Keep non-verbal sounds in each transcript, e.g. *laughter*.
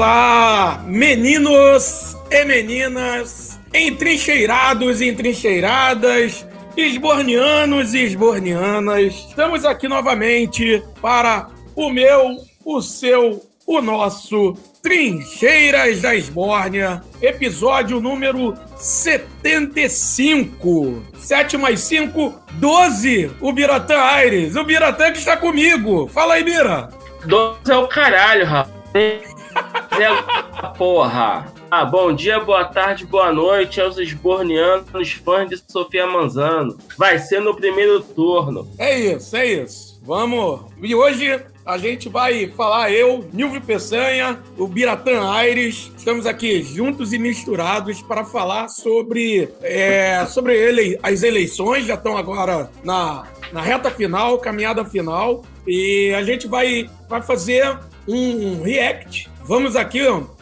Olá, meninos e meninas, entrincheirados e entrincheiradas, esbornianos e esbornianas. Estamos aqui novamente para o meu, o seu, o nosso Trincheiras da Esbórnia, episódio número 75. 7 mais 5, 12. O Biratã Aires, o Biratã que está comigo. Fala aí, Bira. 12 é o caralho, rapaz. *laughs* é porra. Ah, bom dia, boa tarde, boa noite aos esbornianos, fãs de Sofia Manzano. Vai ser no primeiro turno. É isso, é isso. Vamos. E hoje a gente vai falar, eu, Nilvio Peçanha, o Biratã Aires, estamos aqui juntos e misturados para falar sobre, é, sobre ele, as eleições, já estão agora na, na reta final, caminhada final, e a gente vai, vai fazer um react. Vamos aqui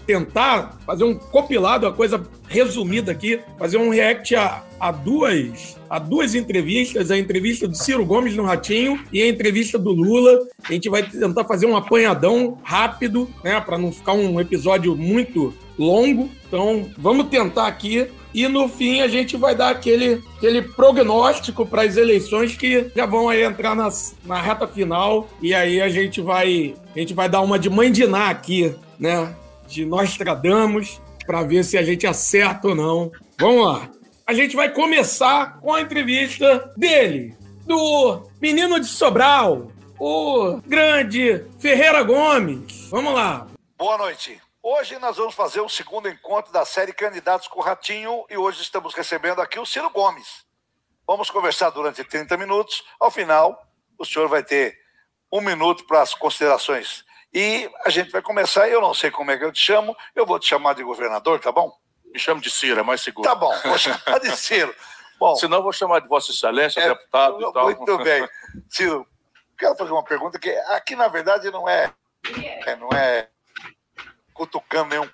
tentar fazer um compilado, a coisa resumida aqui, fazer um react a, a duas a duas entrevistas, a entrevista do Ciro Gomes no Ratinho e a entrevista do Lula. A gente vai tentar fazer um apanhadão rápido, né, para não ficar um episódio muito longo. Então, vamos tentar aqui e no fim a gente vai dar aquele, aquele prognóstico para as eleições que já vão aí entrar nas, na reta final e aí a gente vai a gente vai dar uma de Ná aqui, né? De Nostradamus para ver se a gente acerta ou não. Vamos lá. A gente vai começar com a entrevista dele, do menino de Sobral, o grande Ferreira Gomes. Vamos lá. Boa noite. Hoje nós vamos fazer o segundo encontro da série Candidatos com o Ratinho e hoje estamos recebendo aqui o Ciro Gomes. Vamos conversar durante 30 minutos. Ao final, o senhor vai ter um minuto para as considerações. E a gente vai começar, eu não sei como é que eu te chamo, eu vou te chamar de governador, tá bom? Me chamo de Ciro, é mais seguro. Tá bom, vou chamar de Ciro. Bom, Senão vou chamar de Vossa Excelência, é, deputado eu, e tal. Muito bem. Ciro, quero fazer uma pergunta que aqui, na verdade, não é, é não é cutucando nenhum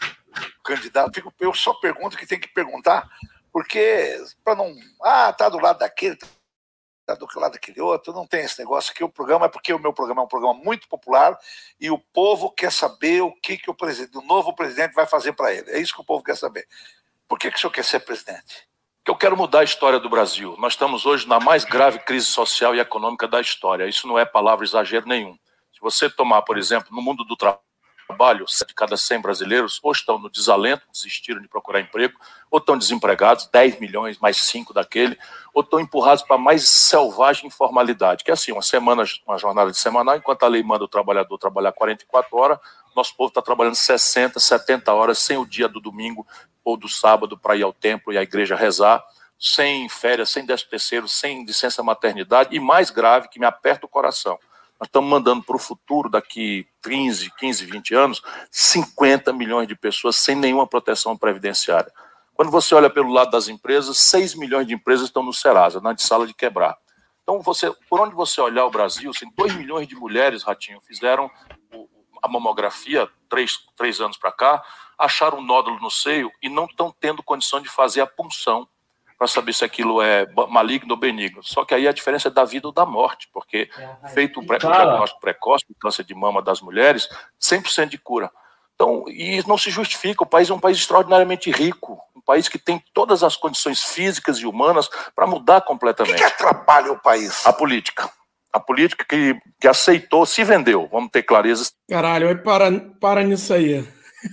candidato. Eu só pergunto que tem que perguntar, porque para não. Ah, tá do lado daquele, do lado daquele outro, não tem esse negócio aqui. O programa é porque o meu programa é um programa muito popular e o povo quer saber o que, que o, presidente, o novo presidente vai fazer para ele. É isso que o povo quer saber. Por que, que o senhor quer ser presidente? Que eu quero mudar a história do Brasil. Nós estamos hoje na mais grave crise social e econômica da história. Isso não é palavra exagero nenhum. Se você tomar, por exemplo, no mundo do trabalho, trabalho, de cada 100 brasileiros ou estão no desalento, desistiram de procurar emprego, ou estão desempregados, 10 milhões mais 5 daquele, ou estão empurrados para mais selvagem informalidade, que é assim, uma semana, uma jornada de semanal, enquanto a lei manda o trabalhador trabalhar 44 horas, nosso povo está trabalhando 60, 70 horas sem o dia do domingo ou do sábado para ir ao templo e à igreja rezar, sem férias, sem décimo terceiro, sem licença maternidade, e mais grave, que me aperta o coração, nós estamos mandando para o futuro, daqui 15, 15, 20 anos, 50 milhões de pessoas sem nenhuma proteção previdenciária. Quando você olha pelo lado das empresas, 6 milhões de empresas estão no Serasa, na de sala de quebrar. Então, você, por onde você olhar o Brasil, assim, 2 milhões de mulheres, Ratinho, fizeram a mamografia três, três anos para cá, acharam um nódulo no seio e não estão tendo condição de fazer a punção para saber se aquilo é maligno ou benigno. Só que aí a diferença é da vida ou da morte, porque é, feito o, diagnóstico precoce do câncer de mama das mulheres, 100% de cura. Então, e não se justifica. O país é um país extraordinariamente rico, um país que tem todas as condições físicas e humanas para mudar completamente. O que, que atrapalha o país? A política. A política que, que aceitou, se vendeu. Vamos ter clareza. Caralho, para, para nisso aí.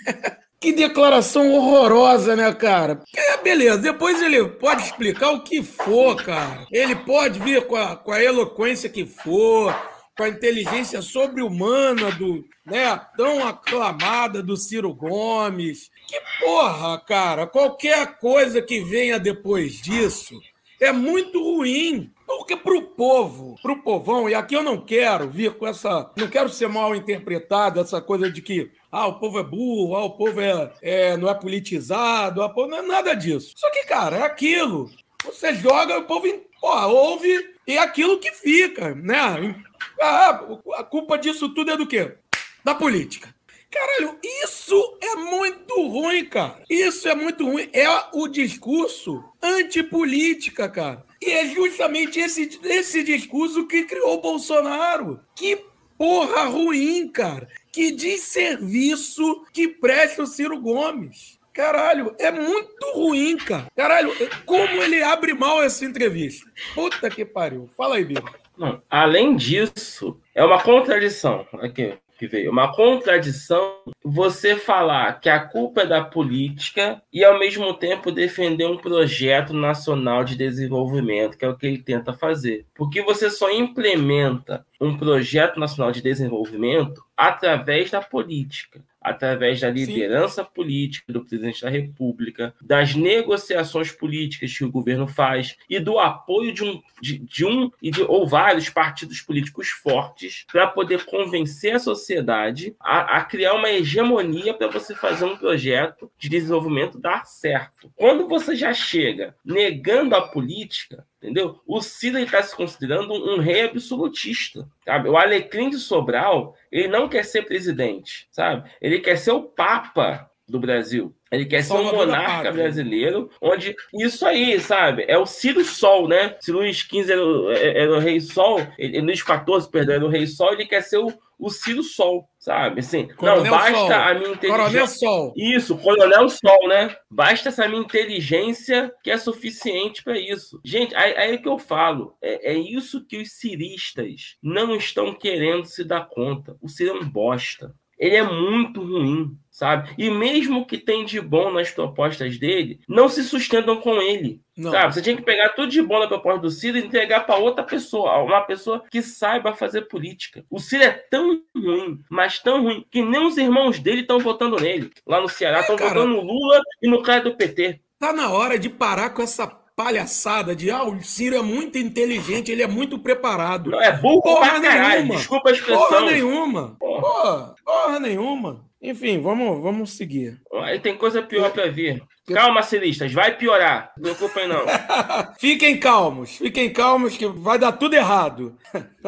*laughs* Que declaração horrorosa, né, cara? É, beleza, depois ele pode explicar o que for, cara. Ele pode vir com a, com a eloquência que for, com a inteligência sobre-humana do, né, tão aclamada do Ciro Gomes. Que porra, cara, qualquer coisa que venha depois disso é muito ruim. Porque pro povo, pro povão, e aqui eu não quero vir com essa. Não quero ser mal interpretado, essa coisa de que ah, o povo é burro, ah, o povo é, é não é politizado, ah, povo, não é nada disso. Só que, cara, é aquilo. Você joga, o povo porra, ouve e é aquilo que fica, né? Ah, a culpa disso tudo é do quê? Da política. Caralho, isso é muito ruim, cara. Isso é muito ruim. É o discurso antipolítica, cara. E é justamente esse, esse discurso que criou o Bolsonaro. Que porra ruim, cara. Que desserviço que presta o Ciro Gomes. Caralho, é muito ruim, cara. Caralho, como ele abre mal essa entrevista. Puta que pariu. Fala aí, Biro. Não, além disso, é uma contradição. Aqui, que veio. Uma contradição você falar que a culpa é da política e, ao mesmo tempo, defender um projeto nacional de desenvolvimento, que é o que ele tenta fazer. Porque você só implementa um projeto nacional de desenvolvimento através da política através da liderança Sim. política do presidente da República, das negociações políticas que o governo faz e do apoio de um, de, de um e de, ou vários partidos políticos fortes para poder convencer a sociedade a, a criar uma hegemonia para você fazer um projeto de desenvolvimento dar certo. Quando você já chega negando a política, Entendeu? O Ciro está se considerando um rei absolutista. Sabe? O Alecrim de Sobral, ele não quer ser presidente, sabe? Ele quer ser o Papa do Brasil. Ele quer ser um monarca brasileiro, onde isso aí, sabe? É o Ciro Sol, né? Se Luís XV era, era o Rei Sol, ele, Luís XIV, perdão, era o Rei Sol, ele quer ser o, o Ciro Sol, sabe? Assim, Coronel não basta Sol. a minha inteligência. Coronel Sol. Isso, Coronel Sol, né? Basta essa minha inteligência que é suficiente para isso. Gente, aí, aí é que eu falo. É, é isso que os ciristas não estão querendo se dar conta. O Ciro é um bosta ele é muito ruim, sabe? E mesmo que tem de bom nas propostas dele, não se sustentam com ele. Não. Sabe? Você tinha que pegar tudo de bom na proposta do Ciro e entregar para outra pessoa, uma pessoa que saiba fazer política. O Ciro é tão ruim, mas tão ruim, que nem os irmãos dele estão votando nele. Lá no Ceará, estão é, votando no Lula e no cara do PT. Tá na hora de parar com essa palhaçada de ah, o Ciro é muito inteligente, ele é muito preparado. Não, é burro porra nenhuma. Desculpa a expressão. Porra nenhuma. Porra. Porra, porra nenhuma. Enfim, vamos, vamos seguir. Aí tem coisa pior para vir. Calma, ciristas, vai piorar. Não preocupem, não. *laughs* fiquem calmos, fiquem calmos que vai dar tudo errado.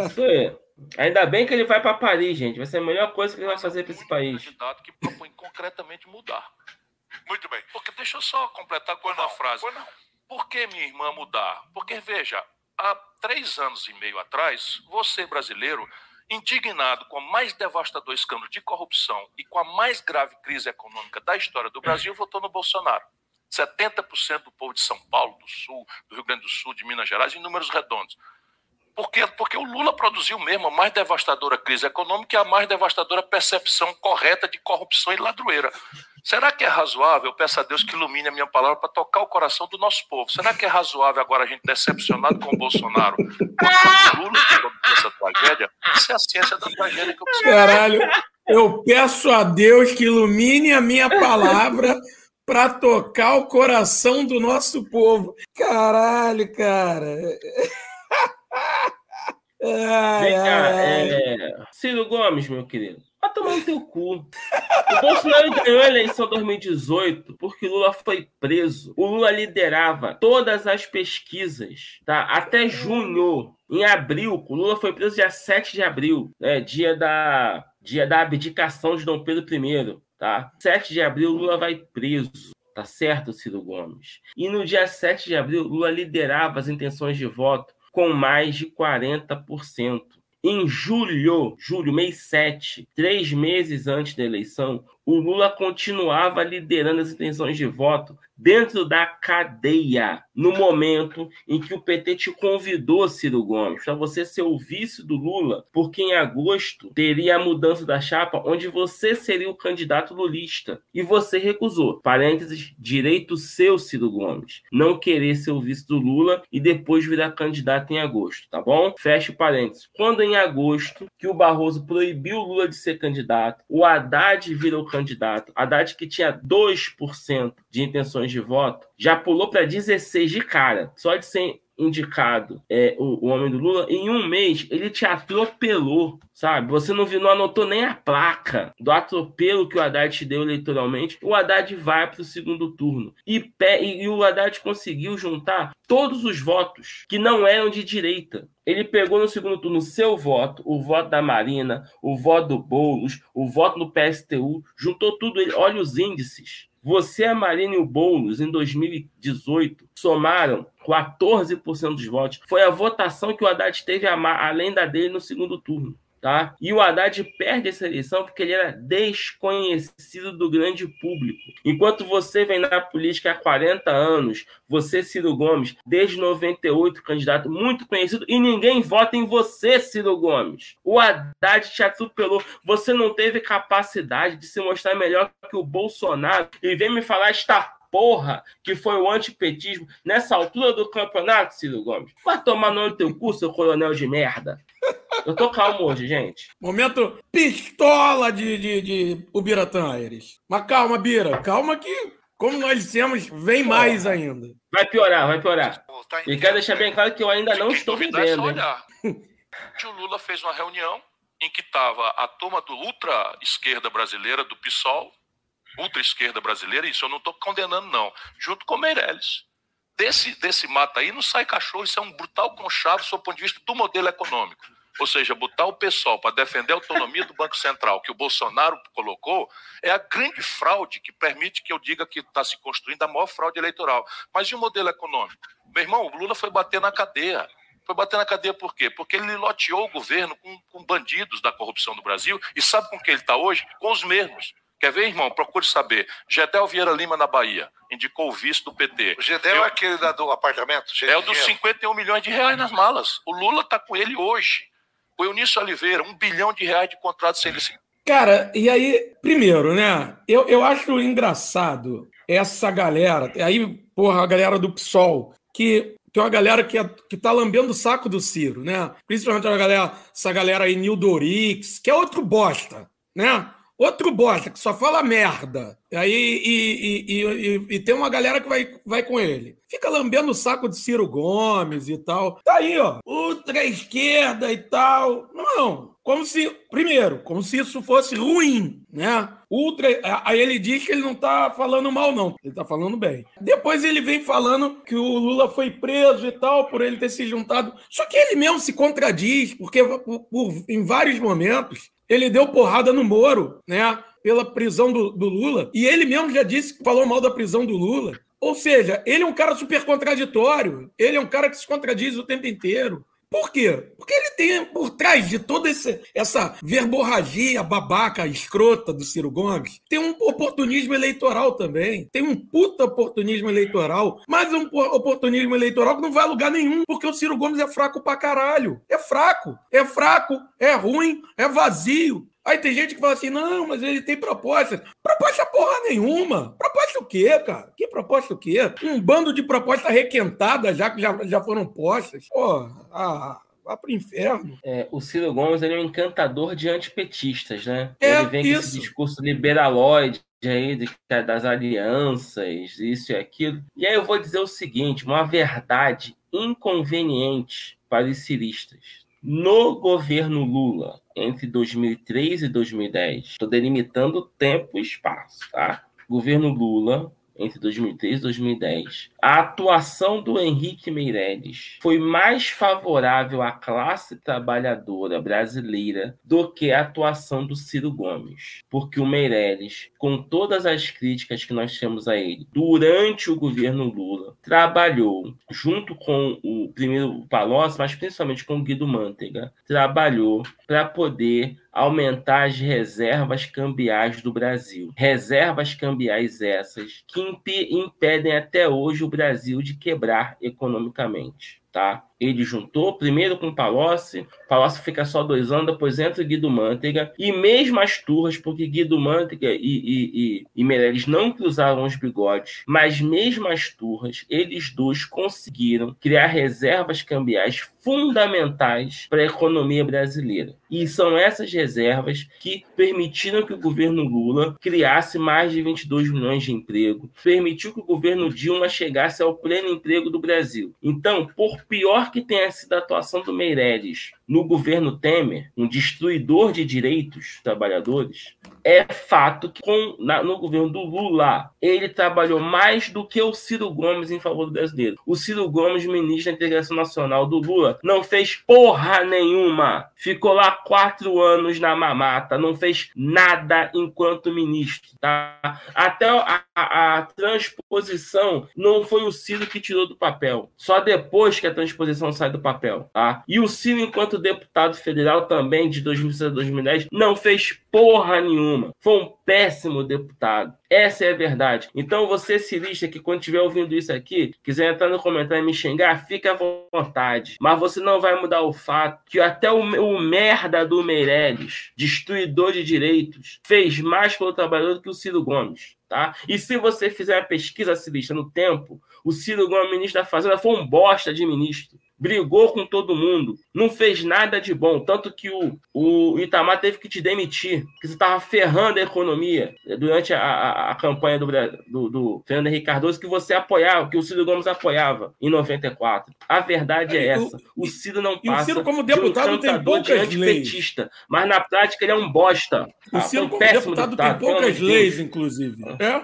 Isso aí. Ainda bem que ele vai para Paris, gente. Vai ser a melhor coisa que ele vai fazer para esse país. candidato que propõe concretamente mudar. Muito bem. Porque deixa eu só completar com uma frase. Não. Por que minha irmã mudar? Porque, veja, há três anos e meio atrás, você, brasileiro, indignado com o mais devastador escândalo de corrupção e com a mais grave crise econômica da história do Brasil, votou no Bolsonaro. 70% do povo de São Paulo, do Sul, do Rio Grande do Sul, de Minas Gerais, em números redondos. Por quê? Porque o Lula produziu mesmo a mais devastadora crise econômica e a mais devastadora percepção correta de corrupção e ladroeira. Será que é razoável? Eu peço a Deus que ilumine a minha palavra para tocar o coração do nosso povo. Será que é razoável agora a gente decepcionado com o Bolsonaro, com o Lula, essa tragédia? Isso é a ciência da tragédia que eu preciso. Caralho, eu peço a Deus que ilumine a minha palavra para tocar o coração do nosso povo. Caralho, cara. Ai, Vem cá, é... Ciro Gomes, meu querido. Vai tomar no teu cu. O Bolsonaro ganhou a eleição 2018 porque Lula foi preso. O Lula liderava todas as pesquisas, tá? Até junho. Em abril, o Lula foi preso dia 7 de abril, né? Dia da, dia da abdicação de Dom Pedro I, tá? 7 de abril, Lula vai preso. Tá certo, Ciro Gomes? E no dia 7 de abril, Lula liderava as intenções de voto com mais de 40%. Em julho, julho, mês 7, três meses antes da eleição, o Lula continuava liderando as intenções de voto dentro da cadeia, no momento em que o PT te convidou, Ciro Gomes, para você ser o vice do Lula, porque em agosto teria a mudança da chapa, onde você seria o candidato lulista. E você recusou. Parênteses, direito seu, Ciro Gomes, não querer ser o vice do Lula e depois virar candidato em agosto, tá bom? Feche parênteses. Quando em agosto, que o Barroso proibiu o Lula de ser candidato, o Haddad virou candidato, Haddad que tinha 2% de intenções de voto, já pulou para 16 de cara, só de ser indicado é, o, o, homem do Lula, em um mês ele te atropelou, sabe? Você não, viu, não anotou nem a placa do atropelo que o Haddad te deu eleitoralmente. O Haddad vai para o segundo turno. E, e, e o Haddad conseguiu juntar todos os votos que não eram de direita. Ele pegou no segundo turno seu voto, o voto da Marina, o voto do Boulos, o voto do PSTU, juntou tudo. Ele, olha os índices. Você, a Marina e o Boulos, em 2018, somaram 14% dos votos. Foi a votação que o Haddad teve além da dele no segundo turno. Tá? E o Haddad perde essa eleição porque ele era desconhecido do grande público. Enquanto você vem na política há 40 anos, você, Ciro Gomes, desde 98, candidato muito conhecido, e ninguém vota em você, Ciro Gomes. O Haddad te atropelou. Você não teve capacidade de se mostrar melhor que o Bolsonaro e vem me falar esta porra que foi o antipetismo nessa altura do campeonato, Ciro Gomes. Vai tomar no teu cu, seu coronel de merda. Eu tô calmo hoje, gente. Momento pistola de, de, de Ubiratã Aires. Mas calma, Bira. Calma que, como nós dissemos, vem mais ainda. Vai piorar, vai piorar. Tá e quero deixar bem claro que eu ainda não estou vivendo. o Lula fez uma reunião em que estava a turma do ultra esquerda brasileira, do PSOL, ultra-esquerda brasileira, isso eu não estou condenando, não, junto com Meirelles. Desse, desse mato aí não sai cachorro, isso é um brutal conchavo sob o ponto de vista do modelo econômico. Ou seja, botar o pessoal para defender a autonomia do Banco Central, que o Bolsonaro colocou, é a grande fraude que permite que eu diga que está se construindo a maior fraude eleitoral. Mas e o modelo econômico? Meu irmão, o Lula foi bater na cadeia. Foi bater na cadeia por quê? Porque ele loteou o governo com, com bandidos da corrupção do Brasil e sabe com quem ele está hoje? Com os mesmos. Quer ver, irmão? Procure saber. Gedel Vieira Lima, na Bahia, indicou o vice do PT. O Gedel Eu... é aquele da, do apartamento? É o dos 51 milhões de reais nas malas. O Lula está com ele hoje. O Eunício Oliveira, um bilhão de reais de contrato sem licitação. Cara, e aí, primeiro, né? Eu, eu acho engraçado essa galera, aí, porra, a galera do PSOL, que tem uma galera que, é, que tá lambendo o saco do Ciro, né? Principalmente a galera, essa galera aí, Nildorix, que é outro bosta, né? Outro bosta que só fala merda. Aí, e, e, e, e, tem uma galera que vai, vai com ele. Fica lambendo o saco de Ciro Gomes e tal. Tá aí, ó. Ultra esquerda e tal. Não, como se, primeiro, como se isso fosse ruim, né? Ultra. Aí ele diz que ele não tá falando mal, não. Ele tá falando bem. Depois ele vem falando que o Lula foi preso e tal, por ele ter se juntado. Só que ele mesmo se contradiz, porque por, por, em vários momentos ele deu porrada no Moro, né? Pela prisão do, do Lula. E ele mesmo já disse que falou mal da prisão do Lula. Ou seja, ele é um cara super contraditório. Ele é um cara que se contradiz o tempo inteiro. Por quê? Porque ele tem por trás de toda esse, essa verborragia babaca, escrota do Ciro Gomes, tem um oportunismo eleitoral também. Tem um puta oportunismo eleitoral, mas um oportunismo eleitoral que não vai a lugar nenhum, porque o Ciro Gomes é fraco pra caralho. É fraco, é fraco, é ruim, é vazio. Aí tem gente que fala assim: não, mas ele tem propostas. Proposta porra nenhuma. Proposta o quê, cara? Que proposta o quê? Um bando de propostas requentadas já que já, já foram postas. Pô, ah, vá pro inferno. É, o Ciro Gomes ele é um encantador de antipetistas, né? É, ele vem isso. com esse discurso liberaloide aí de, é das alianças, isso e aquilo. E aí eu vou dizer o seguinte: uma verdade inconveniente para os ciristas no governo Lula, entre 2003 e 2010, estou delimitando tempo e espaço, tá? Governo Lula, entre 2003 e 2010, a atuação do Henrique Meirelles foi mais favorável à classe trabalhadora brasileira do que a atuação do Ciro Gomes. Porque o Meirelles, com todas as críticas que nós temos a ele, durante o governo Lula, trabalhou junto com o primeiro Palocci, mas principalmente com o Guido Mantega, trabalhou para poder aumentar as reservas cambiais do Brasil. Reservas cambiais essas que imp impedem até hoje o Brasil de quebrar economicamente. Tá? Ele juntou primeiro com Palocci, Palocci fica só dois anos, depois entra Guido Mantega, e mesmo as turras, porque Guido Mantega e, e, e, e Meirelles não cruzaram os bigodes, mas mesmo as turras, eles dois conseguiram criar reservas cambiais fundamentais para a economia brasileira. E são essas reservas que permitiram que o governo Lula criasse mais de 22 milhões de emprego, permitiu que o governo Dilma chegasse ao pleno emprego do Brasil. Então, por pior que tenha sido a atuação do Meirelles no governo Temer, um destruidor de direitos trabalhadores, é fato que com, na, no governo do Lula, ele trabalhou mais do que o Ciro Gomes em favor do brasileiro. O Ciro Gomes, ministro da Integração Nacional do Lula, não fez porra nenhuma. Ficou lá quatro anos na mamata, não fez nada enquanto ministro. Tá? Até a, a, a transposição não foi o Ciro que tirou do papel. Só depois que a transposição sai do papel. Tá? E o Ciro, enquanto outro deputado federal também de 2006 a 2010 não fez porra nenhuma. Foi um péssimo deputado. Essa é a verdade. Então você, cirista, que quando estiver ouvindo isso aqui, quiser entrar no comentário e me xingar, fica à vontade. Mas você não vai mudar o fato que até o, o merda do Meirelles, destruidor de direitos, fez mais pelo trabalhador do que o Ciro Gomes. Tá? E se você fizer a pesquisa cirista no tempo, o Ciro Gomes, ministro da Fazenda, foi um bosta de ministro brigou com todo mundo, não fez nada de bom. Tanto que o, o Itamar teve que te demitir, que você estava ferrando a economia durante a, a, a campanha do, do, do, Fernando Henrique Cardoso, que você apoiava, que o Ciro Gomes apoiava em 94. A verdade é, essa. O, Ciro não passa. o Ciro, como deputado, de um tem poucas de leis. mas na prática ele é um bosta. O Ciro, ah, um como deputado, deputado, tem poucas leis, inclusive. É?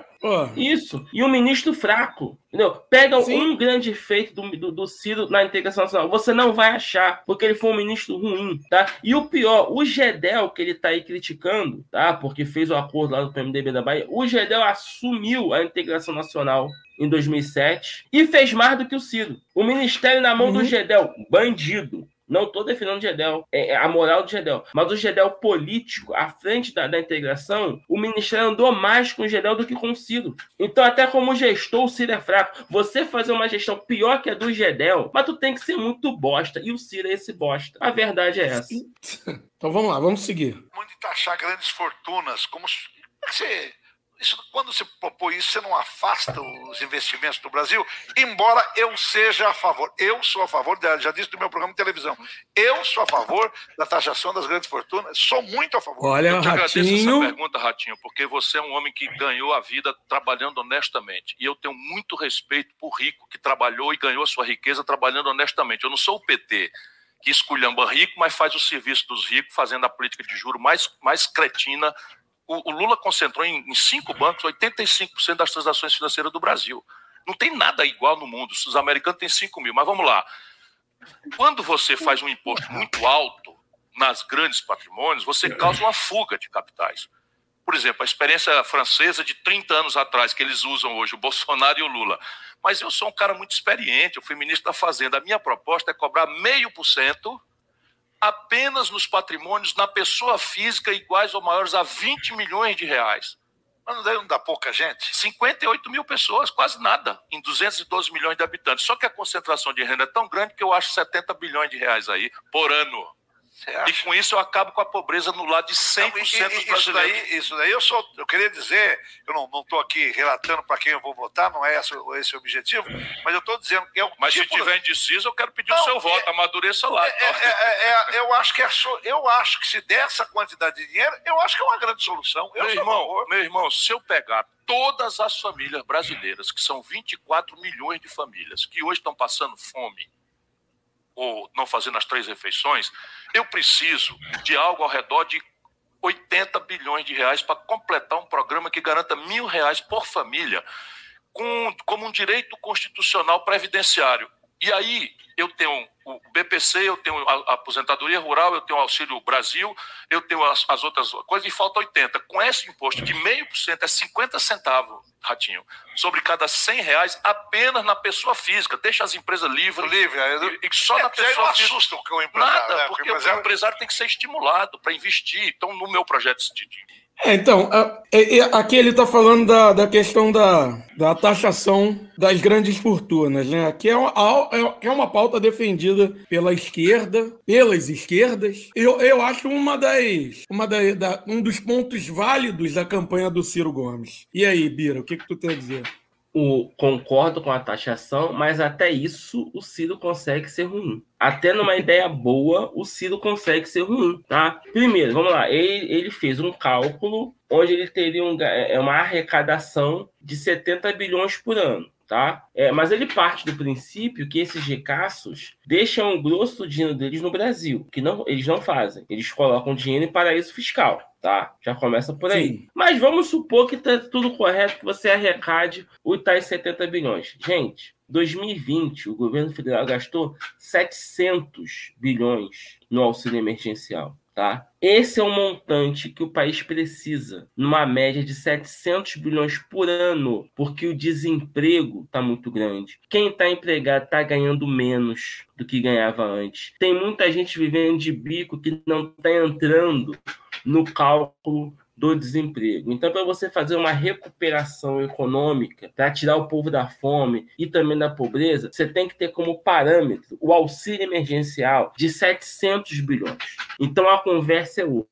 Isso. E um ministro fraco. Entendeu? Pega Sim. um grande efeito do, do, do, Ciro na integração nacional. Você não vai achar, porque ele foi um ministro ruim, tá? E o pior, o Gedel, que ele tá aí criticando, tá? Porque fez o acordo lá do PMDB da Bahia, o Gedel assumiu a integração nacional em 2007 e fez mais do que o Ciro. O ministério na mão uhum. do Gedel, bandido. Não estou defendendo o Gedel, é, é a moral do Gedel. Mas o Gedel político, à frente da, da integração, o Ministério andou mais com o Gedel do que com o Ciro. Então, até como gestor, o Ciro é fraco. Você fazer uma gestão pior que a do Gedel, mas tu tem que ser muito bosta. E o Ciro é esse bosta. A verdade é essa. *laughs* Então vamos lá, vamos seguir. Muito taxar grandes fortunas, como você isso, quando se propõe isso, você não afasta os investimentos do Brasil, embora eu seja a favor. Eu sou a favor, já disse no meu programa de televisão, eu sou a favor da taxação das grandes fortunas, sou muito a favor. Olha, eu te Ratinho... agradeço essa pergunta, Ratinho, porque você é um homem que ganhou a vida trabalhando honestamente. E eu tenho muito respeito por rico que trabalhou e ganhou a sua riqueza trabalhando honestamente. Eu não sou o PT que esculhamba rico, mas faz o serviço dos ricos, fazendo a política de juro mais, mais cretina o, o Lula concentrou em, em cinco bancos 85% das transações financeiras do Brasil. Não tem nada igual no mundo. Os americanos têm 5 mil, mas vamos lá. Quando você faz um imposto muito alto nas grandes patrimônios, você causa uma fuga de capitais. Por exemplo, a experiência francesa de 30 anos atrás, que eles usam hoje, o Bolsonaro e o Lula. Mas eu sou um cara muito experiente, eu fui ministro da Fazenda. A minha proposta é cobrar meio por cento apenas nos patrimônios na pessoa física iguais ou maiores a 20 milhões de reais. Mas não dá pouca gente? 58 mil pessoas, quase nada, em 212 milhões de habitantes. Só que a concentração de renda é tão grande que eu acho 70 bilhões de reais aí por ano. E com isso eu acabo com a pobreza no lado de 100% não, e, dos brasileiros. Isso daí, isso daí eu, sou, eu queria dizer, eu não estou aqui relatando para quem eu vou votar, não é esse, esse o objetivo, mas eu estou dizendo que é o Mas tipo... se tiver indeciso, eu quero pedir não, o seu é, voto, amadureça lá. É, é, é, é, eu, acho que é, eu acho que se der essa quantidade de dinheiro, eu acho que é uma grande solução. Eu meu, irmão, meu irmão, se eu pegar todas as famílias brasileiras, que são 24 milhões de famílias, que hoje estão passando fome, ou não fazendo as três refeições, eu preciso de algo ao redor de 80 bilhões de reais para completar um programa que garanta mil reais por família, com, como um direito constitucional previdenciário. E aí eu tenho o BPC, eu tenho a aposentadoria rural, eu tenho o Auxílio Brasil, eu tenho as, as outras coisas, e falta 80. Com esse imposto de meio por cento, é 50 centavos, Ratinho, sobre cada 100 reais apenas na pessoa física. Deixa as empresas livres. Livre, e, e só é, na pessoa não física. assusta o empresário. Nada, né? porque, porque o empresário tem que ser estimulado para investir. Então, no meu projeto de, de é, então, aqui ele está falando da, da questão da, da taxação das grandes fortunas, né? Que é uma, é, é uma pauta defendida pela esquerda, pelas esquerdas. Eu, eu acho uma das, uma da, um dos pontos válidos da campanha do Ciro Gomes. E aí, Bira, o que, que tu tem a dizer? O, concordo com a taxação, mas até isso o Ciro consegue ser ruim. Até numa ideia boa, o Ciro consegue ser ruim, tá? Primeiro, vamos lá, ele, ele fez um cálculo onde ele teria um, é, uma arrecadação de 70 bilhões por ano tá? É, mas ele parte do princípio que esses ricaços deixam o grosso do dinheiro deles no Brasil, que não, eles não fazem. Eles colocam dinheiro em paraíso fiscal, tá? Já começa por aí. Sim. Mas vamos supor que tá tudo correto, que você arrecade o tais 70 bilhões. Gente, 2020, o governo federal gastou 700 bilhões no auxílio emergencial. Tá? Esse é o montante que o país precisa, numa média de 700 bilhões por ano, porque o desemprego está muito grande. Quem está empregado está ganhando menos do que ganhava antes. Tem muita gente vivendo de bico que não está entrando no cálculo do desemprego. Então, para você fazer uma recuperação econômica, para tirar o povo da fome e também da pobreza, você tem que ter como parâmetro o auxílio emergencial de 700 bilhões. Então, a conversa é outra.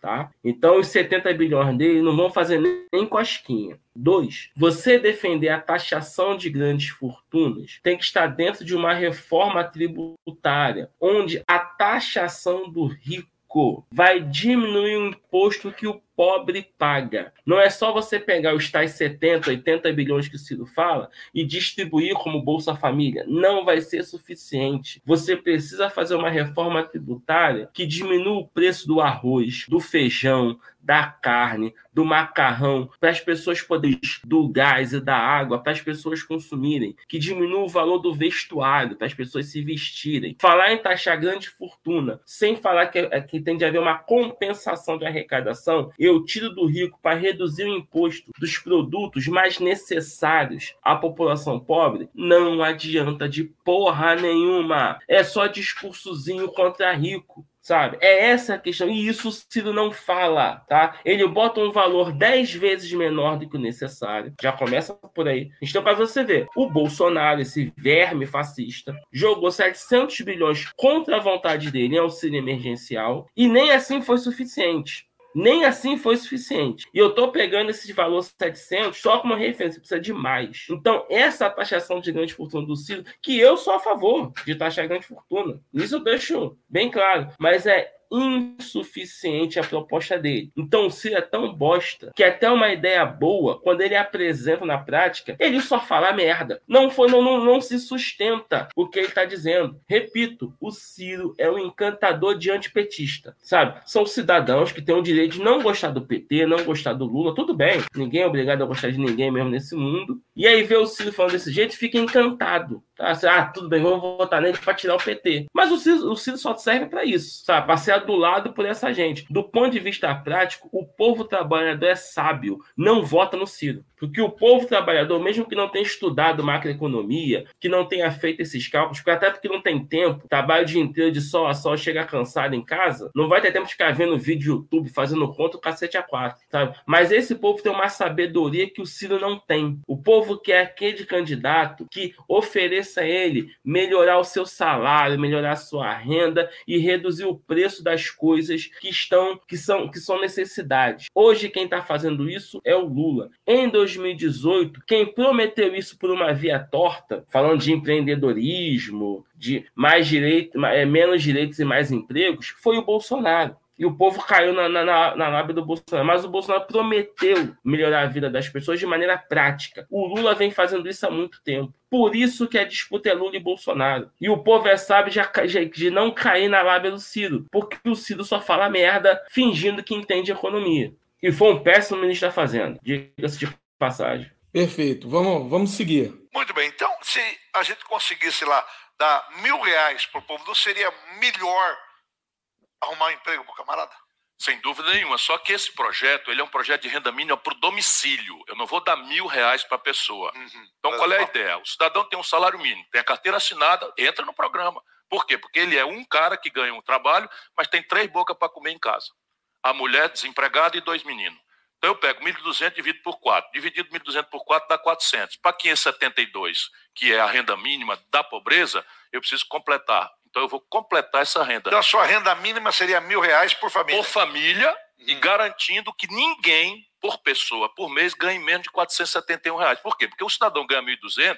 Tá? Então, os 70 bilhões dele não vão fazer nem cosquinha. Dois, você defender a taxação de grandes fortunas tem que estar dentro de uma reforma tributária, onde a taxação do rico vai diminuir o imposto que o pobre paga. Não é só você pegar os tais 70, 80 bilhões que o Ciro fala e distribuir como Bolsa Família. Não vai ser suficiente. Você precisa fazer uma reforma tributária que diminua o preço do arroz, do feijão, da carne, do macarrão, para as pessoas poderem, do gás e da água, para as pessoas consumirem, que diminua o valor do vestuário, para as pessoas se vestirem. Falar em taxar grande fortuna, sem falar que, é, que tem de haver uma compensação de arrecadação, tiro do rico para reduzir o imposto dos produtos mais necessários à população pobre, não adianta de porra nenhuma. É só discursozinho contra rico sabe? É essa a questão. E isso o Ciro não fala, tá? Ele bota um valor 10 vezes menor do que o necessário. Já começa por aí. Então, para você ver, o Bolsonaro, esse verme fascista, jogou 700 bilhões contra a vontade dele em auxílio emergencial e nem assim foi suficiente. Nem assim foi suficiente. E eu estou pegando esse valor 700 só como referência, precisa de mais. Então, essa taxação de grande fortuna do Ciro, que eu sou a favor de taxar grande fortuna, isso eu deixo bem claro, mas é insuficiente a proposta dele. Então o Ciro é tão bosta que até uma ideia boa, quando ele apresenta na prática, ele só fala merda. Não foi, não, não, não se sustenta o que ele está dizendo. Repito, o Ciro é um encantador de antipetista, sabe? São cidadãos que têm o direito de não gostar do PT, não gostar do Lula, tudo bem. Ninguém é obrigado a gostar de ninguém mesmo nesse mundo. E aí vê o Ciro falando desse jeito, fica encantado. Tá? Ah, tudo bem, vamos votar nele para tirar o PT. Mas o Ciro, o Ciro só serve para isso, sabe? Para ser adulado por essa gente. Do ponto de vista prático, o povo trabalhador é sábio, não vota no Ciro. Porque o povo trabalhador, mesmo que não tenha estudado macroeconomia, que não tenha feito esses cálculos, até porque não tem tempo, trabalha o dia inteiro de sol a sol, chega cansado em casa, não vai ter tempo de ficar vendo vídeo YouTube, fazendo conta, o cacete a quatro, sabe? Mas esse povo tem uma sabedoria que o Ciro não tem. O povo quer aquele candidato que ofereça a ele melhorar o seu salário, melhorar a sua renda e reduzir o preço das coisas que estão, que são, que são necessidades. Hoje quem está fazendo isso é o Lula. Em 2018, quem prometeu isso por uma via torta, falando de empreendedorismo, de mais direito, é, menos direitos e mais empregos, foi o Bolsonaro. E o povo caiu na, na, na lábia do Bolsonaro. Mas o Bolsonaro prometeu melhorar a vida das pessoas de maneira prática. O Lula vem fazendo isso há muito tempo. Por isso que a disputa é Lula e Bolsonaro. E o povo é sábio de, de não cair na lábia do Ciro. Porque o Ciro só fala merda fingindo que entende economia. E foi um péssimo ministro da Fazenda. Diga-se de passagem. Perfeito. Vamos, vamos seguir. Muito bem. Então, se a gente conseguisse lá dar mil reais para o povo, não seria melhor arrumar um emprego para o camarada? Sem dúvida nenhuma. Só que esse projeto ele é um projeto de renda mínima para o domicílio. Eu não vou dar mil reais para a pessoa. Uhum. Então, qual é a ideia? O cidadão tem um salário mínimo, tem a carteira assinada, entra no programa. Por quê? Porque ele é um cara que ganha um trabalho, mas tem três bocas para comer em casa. A mulher desempregada e dois meninos. Então eu pego 1.200 dividido por 4. Dividido 1.200 por 4 dá 400. Para 572, que é a renda mínima da pobreza, eu preciso completar. Então eu vou completar essa renda. Então a sua renda mínima seria mil reais por família? Por família hum. e garantindo que ninguém, por pessoa, por mês, ganhe menos de 471 reais. Por quê? Porque o cidadão ganha 1.200,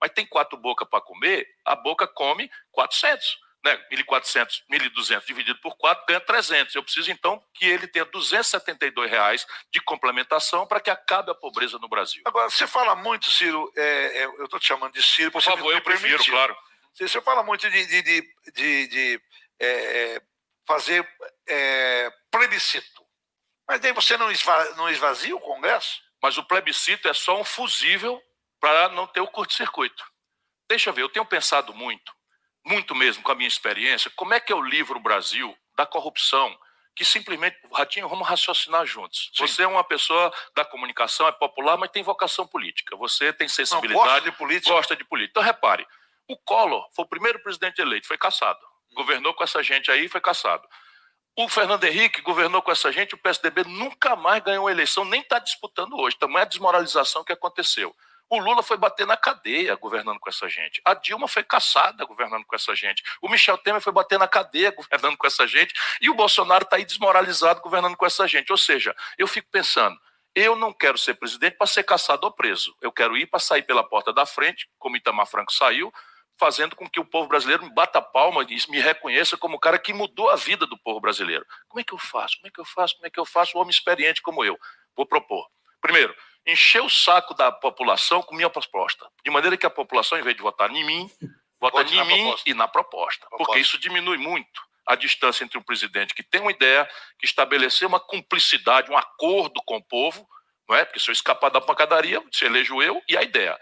mas tem quatro bocas para comer, a boca come 400 né, 1.400, 1.200 dividido por 4 ganha 300. Eu preciso, então, que ele tenha 272 reais de complementação para que acabe a pobreza no Brasil. Agora, você fala muito, Ciro, é, é, eu estou te chamando de Ciro, por favor, eu prefiro, claro. Você, você fala muito de, de, de, de, de é, fazer é, plebiscito. Mas daí você não, esva, não esvazia o Congresso? Mas o plebiscito é só um fusível para não ter o curto-circuito. Deixa eu ver, eu tenho pensado muito muito mesmo com a minha experiência, como é que eu livro o Brasil da corrupção que simplesmente, Ratinho, vamos raciocinar juntos. Sim. Você é uma pessoa da comunicação, é popular, mas tem vocação política. Você tem sensibilidade. Não, gosta de política. Gosta de política. Então, repare, o Collor foi o primeiro presidente eleito, foi caçado. Governou com essa gente aí, foi caçado. O Fernando Henrique governou com essa gente, o PSDB nunca mais ganhou uma eleição, nem está disputando hoje. Também a desmoralização que aconteceu. O Lula foi bater na cadeia governando com essa gente. A Dilma foi caçada governando com essa gente. O Michel Temer foi bater na cadeia governando com essa gente. E o Bolsonaro está aí desmoralizado governando com essa gente. Ou seja, eu fico pensando, eu não quero ser presidente para ser caçado ou preso. Eu quero ir para sair pela porta da frente, como Itamar Franco saiu, fazendo com que o povo brasileiro me bata palma e me reconheça como o cara que mudou a vida do povo brasileiro. Como é que eu faço? Como é que eu faço? Como é que eu faço? Um homem experiente como eu. Vou propor. Primeiro, encher o saco da população com minha proposta. De maneira que a população, em vez de votar em mim, *laughs* vota em mim proposta. e na proposta. proposta. Porque isso diminui muito a distância entre um presidente que tem uma ideia, que estabeleceu uma cumplicidade, um acordo com o povo, não é? Porque se eu escapar da pancadaria, se elejo eu e a ideia.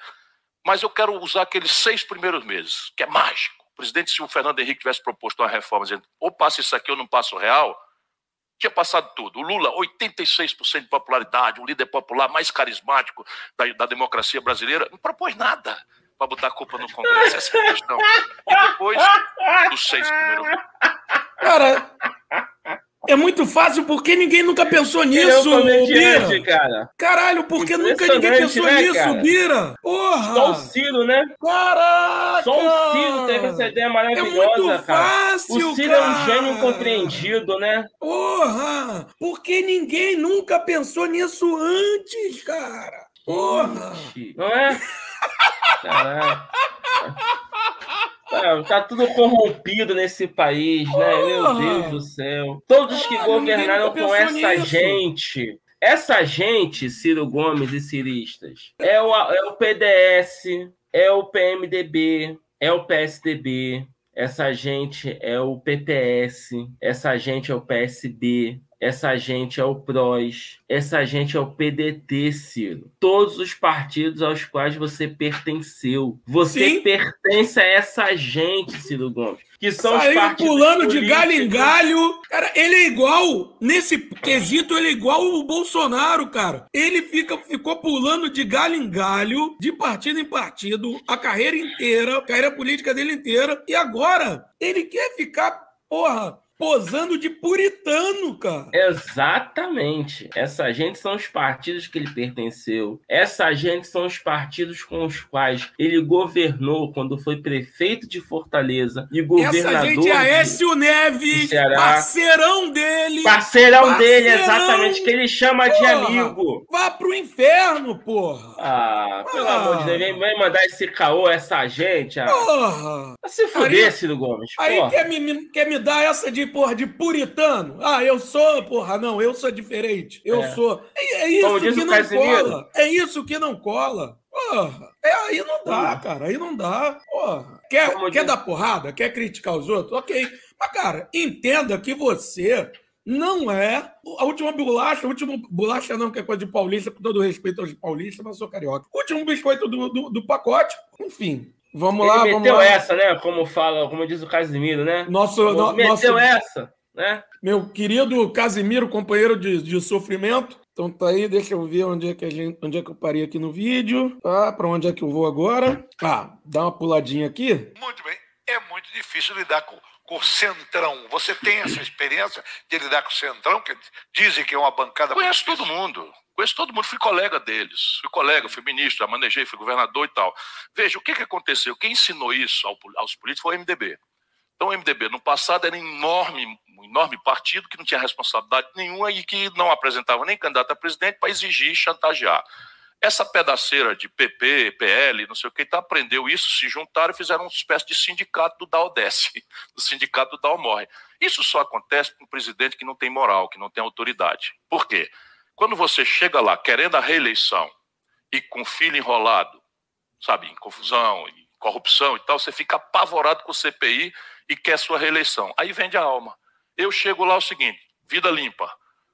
Mas eu quero usar aqueles seis primeiros meses, que é mágico. O presidente, se o Fernando Henrique tivesse proposto uma reforma dizendo ou passa isso aqui ou não passa o real, tinha passado tudo. O Lula, 86% de popularidade, o líder popular mais carismático da, da democracia brasileira, não propôs nada para botar a culpa no Congresso. Essa é a questão. E depois dos seis primeiros. Cara, é muito fácil porque ninguém nunca pensou nisso, Bira. cara. Caralho, porque nunca ninguém pensou né, nisso, cara? Bira. Porra. Só o Ciro, né? Caraca. Só o Ciro teve essa ideia maravilhosa, é muito cara. Fácil, o Ciro cara. é um gênio incompreendido, né? Porra. Porque ninguém nunca pensou nisso antes, cara. Porra. Não é? *laughs* Caraca. Tá, tá tudo corrompido nesse país, né? Meu Deus do céu. Todos que governaram com essa nisso. gente. Essa gente, Ciro Gomes e ciristas, é o, é o PDS, é o PMDB, é o PSDB, essa gente é o PPS, essa gente é o PSB, essa gente é o PROS, essa gente é o PDT, Ciro. Todos os partidos aos quais você pertenceu. Você Sim. pertence a essa gente, Ciro Gomes. Que são Saiu os partidos pulando políticos. de galho em galho. Cara, ele é igual, nesse quesito, ele é igual o Bolsonaro, cara. Ele fica, ficou pulando de galho em galho, de partido em partido, a carreira inteira, a carreira política dele inteira. E agora, ele quer ficar, porra, posando de puritano, cara. Exatamente. Essa gente são os partidos que ele pertenceu. Essa gente são os partidos com os quais ele governou quando foi prefeito de Fortaleza e governador. Essa gente é Aécio Neves, parceirão dele. Parceirão, parceirão, dele, exatamente, que ele chama porra, de amigo. Vá pro inferno, porra. Ah, pelo ah. amor de Deus, vem, vem mandar esse caô, essa gente. Ah. Porra. Se fuder, Ciro Gomes. Aí quer me, quer me dar essa de porra, de puritano. Ah, eu sou, porra, não, eu sou diferente. Eu é. sou. É, é isso que não cola. É isso que não cola. Porra, é, aí não dá, cara. Aí não dá. Porra. Quer, quer dar porrada? Quer criticar os outros? Ok. Mas, cara, entenda que você não é a última bolacha, a última bolacha não, que é coisa de paulista, com todo respeito aos paulistas, mas sou carioca. O último biscoito do, do, do pacote, enfim, Vamos lá, Ele meteu lá. essa, né? Como fala, como diz o Casimiro, né? Nosso, no, meteu nosso, essa, né? Meu querido Casimiro, companheiro de, de sofrimento. Então tá aí, deixa eu ver onde é que a gente, onde é que eu parei aqui no vídeo. Tá, para onde é que eu vou agora? Ah, dá uma puladinha aqui. Muito bem. É muito difícil lidar com, com o Centrão. Você tem essa experiência de lidar com o Centrão, que dizem que é uma bancada. Conheço todo mundo. Conheço todo mundo, fui colega deles. Fui colega, fui ministro, já manejei, fui governador e tal. Veja, o que, que aconteceu? Quem ensinou isso aos políticos foi o MDB. Então, o MDB, no passado, era enorme, um enorme partido que não tinha responsabilidade nenhuma e que não apresentava nem candidato a presidente para exigir e chantagear. Essa pedaceira de PP, PL, não sei o que, tá, aprendeu isso, se juntaram e fizeram uma espécie de sindicato do Dow desce, *laughs* do sindicato do Dow morre. Isso só acontece com um presidente que não tem moral, que não tem autoridade. Por quê? Quando você chega lá querendo a reeleição e com filho enrolado, sabe, em confusão, em corrupção e tal, você fica apavorado com o CPI e quer sua reeleição. Aí vende a alma. Eu chego lá o seguinte, vida limpa.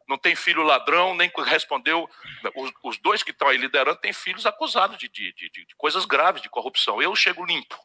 Não tem filho ladrão, nem respondeu. Os, os dois que estão aí liderando têm filhos acusados de, de, de, de, coisas graves de corrupção. Eu chego limpo.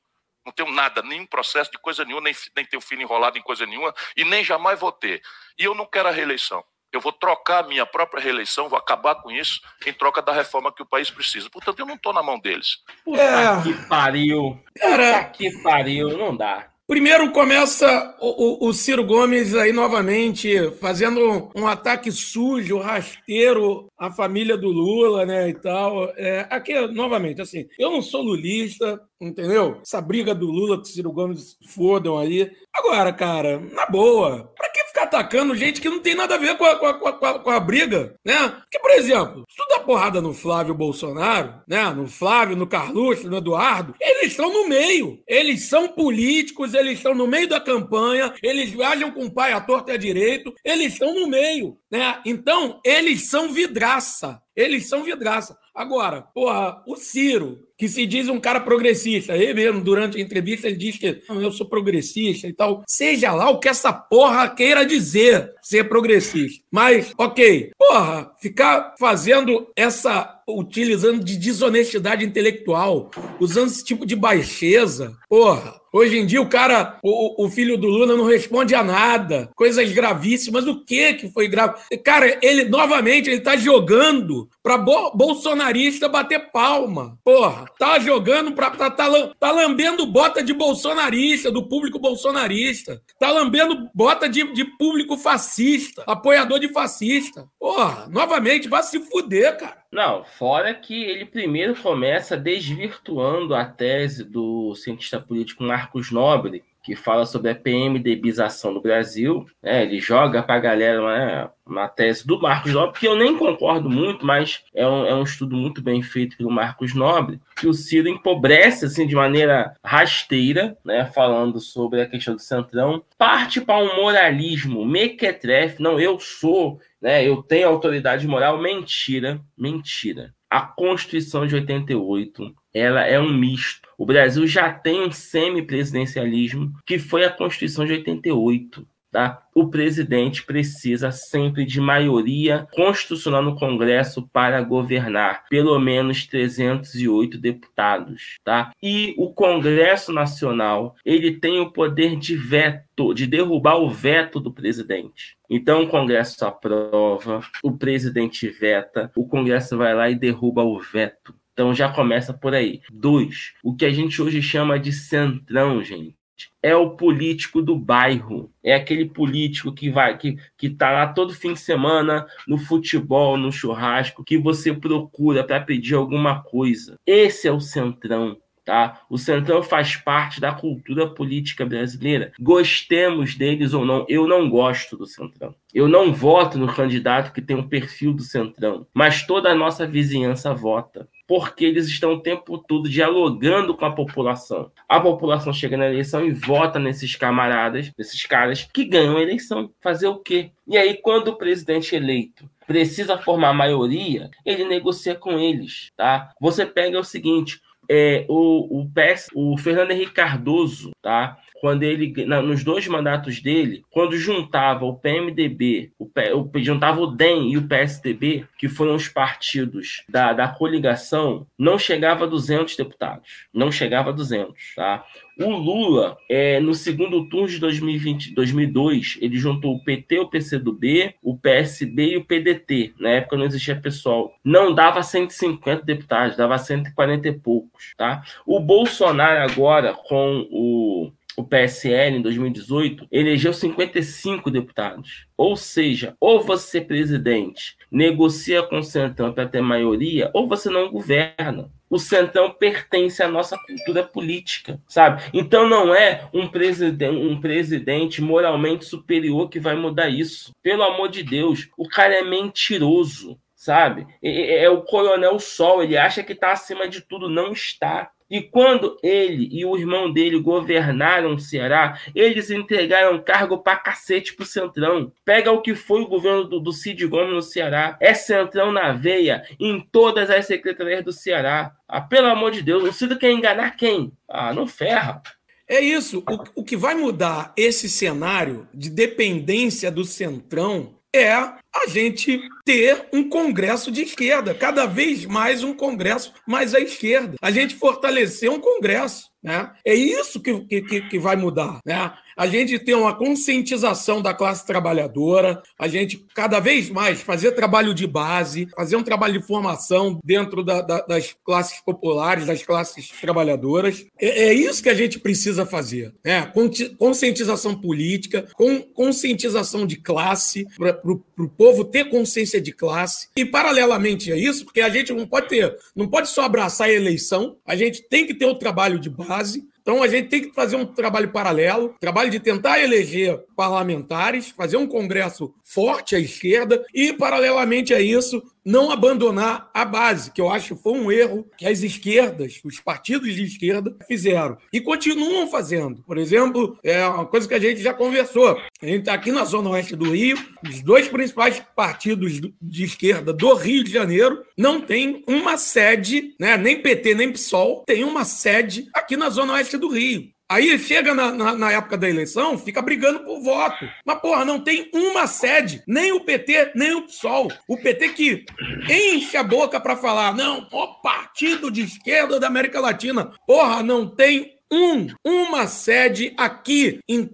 Não tenho nada, nenhum processo de coisa nenhuma, nem, nem tenho filho enrolado em coisa nenhuma, e nem jamais vou ter. E eu não quero a reeleição. Eu vou trocar a minha própria reeleição, vou acabar com isso em troca da reforma que o país precisa. Portanto, eu não estou na mão deles. Puta é... que pariu. Puta que pariu, não dá. Primeiro começa o, o, o, Ciro Gomes aí novamente fazendo um ataque sujo, rasteiro à família do Lula, né, e tal. É, aqui, novamente, assim, eu não sou lulista, entendeu? Essa briga do Lula com o Ciro Gomes fodam aí. Agora, cara, na boa, pra que ficar atacando gente que não tem nada a ver com a, com a, com a, com a briga, né? Porque, por exemplo, se tu dá porrada no Flávio Bolsonaro, né? No Flávio, no Carluxo, no Eduardo, eles estão no meio. Eles são políticos, eles estão no meio da campanha, eles viajam com o pai à torta e à direito, eles estão no meio, né? Então, eles são vidraça. Eles são vidraça. Agora, porra, o Ciro, que se diz um cara progressista, ele mesmo, durante a entrevista, ele diz que eu sou progressista e tal. Seja lá o que essa porra queira dizer ser progressista. Mas, ok, porra, ficar fazendo essa utilizando de desonestidade intelectual, usando esse tipo de baixeza. Porra, hoje em dia o cara, o, o filho do Lula não responde a nada, coisas gravíssimas. O que que foi grave? Cara, ele novamente ele tá jogando para bo bolsonarista bater palma. Porra, tá jogando para tá, tá, tá lambendo bota de bolsonarista, do público bolsonarista. Tá lambendo bota de, de público fascista, apoiador de fascista. Porra, novamente vai se fuder, cara. Não, fora que ele primeiro começa desvirtuando a tese do cientista político Marcos Nobre, que fala sobre a PMDBização no Brasil. Né? Ele joga para a galera né, uma tese do Marcos Nobre, que eu nem concordo muito, mas é um, é um estudo muito bem feito pelo Marcos Nobre, que o Ciro empobrece assim, de maneira rasteira, né, falando sobre a questão do Centrão, parte para um moralismo mequetrefe, não, eu sou, né, eu tenho autoridade moral, mentira, mentira. A Constituição de 88, ela é um misto o Brasil já tem um semipresidencialismo, que foi a Constituição de 88. Tá? O presidente precisa sempre de maioria constitucional no Congresso para governar, pelo menos 308 deputados, tá? E o Congresso Nacional, ele tem o poder de veto, de derrubar o veto do presidente. Então o Congresso aprova, o presidente veta, o Congresso vai lá e derruba o veto. Então já começa por aí. Dois, o que a gente hoje chama de centrão, gente. É o político do bairro. É aquele político que vai, que, que tá lá todo fim de semana no futebol, no churrasco, que você procura para pedir alguma coisa. Esse é o centrão. Tá? O Centrão faz parte da cultura política brasileira. Gostemos deles ou não, eu não gosto do Centrão. Eu não voto no candidato que tem um perfil do Centrão, mas toda a nossa vizinhança vota porque eles estão o tempo todo dialogando com a população. A população chega na eleição e vota nesses camaradas, nesses caras que ganham a eleição. Fazer o quê? E aí, quando o presidente eleito precisa formar maioria, ele negocia com eles, tá? Você pega o seguinte, é, o, o, PS, o Fernando Henrique Cardoso, tá? Quando ele, na, nos dois mandatos dele, quando juntava o PMDB, o, o, juntava o DEM e o PSDB, que foram os partidos da, da coligação, não chegava a 200 deputados. Não chegava a 200, tá? O Lula, é, no segundo turno de 2020, 2002, ele juntou o PT, o PCdoB, o PSB e o PDT. Na época não existia pessoal. Não dava 150 deputados, dava 140 e poucos, tá? O Bolsonaro agora, com o o PSL, em 2018, elegeu 55 deputados. Ou seja, ou você, presidente, negocia com o Centrão para ter maioria, ou você não governa. O Centrão pertence à nossa cultura política, sabe? Então não é um presidente, um presidente moralmente superior que vai mudar isso. Pelo amor de Deus, o cara é mentiroso, sabe? É, é o coronel Sol, ele acha que está acima de tudo, não está. E quando ele e o irmão dele governaram o Ceará, eles entregaram cargo pra cacete pro Centrão. Pega o que foi o governo do, do Cid Gomes no Ceará. É Centrão na veia em todas as secretarias do Ceará. Ah, pelo amor de Deus, o Cid quer enganar quem? Ah, não ferra. É isso. O, o que vai mudar esse cenário de dependência do Centrão é a gente ter um congresso de esquerda, cada vez mais um congresso mais à esquerda. A gente fortalecer um congresso. Né? É isso que, que, que vai mudar. Né? A gente ter uma conscientização da classe trabalhadora, a gente cada vez mais fazer trabalho de base, fazer um trabalho de formação dentro da, da, das classes populares, das classes trabalhadoras. É, é, isso que a gente precisa fazer. Né? Conscientização política, com, conscientização de classe, para o povo ter consciência de classe. E, paralelamente a isso, porque a gente não pode ter, não pode só abraçar a eleição, a gente tem que ter o trabalho de base. Então a gente tem que fazer um trabalho paralelo, trabalho de tentar eleger parlamentares, fazer um congresso forte à esquerda e, paralelamente a isso, não abandonar a base, que eu acho que foi um erro que as esquerdas, os partidos de esquerda, fizeram. E continuam fazendo. Por exemplo, é uma coisa que a gente já conversou. A gente está aqui na Zona Oeste do Rio, os dois principais partidos de esquerda do Rio de Janeiro não têm uma sede, né? nem PT nem PSOL, tem uma sede aqui na Zona Oeste do Rio. Aí chega na, na, na, época da eleição, fica brigando por voto. Mas, porra, não tem uma sede, nem o PT, nem o PSOL. O PT que enche a boca para falar, não, o partido de esquerda da América Latina. Porra, não tem um, uma sede aqui em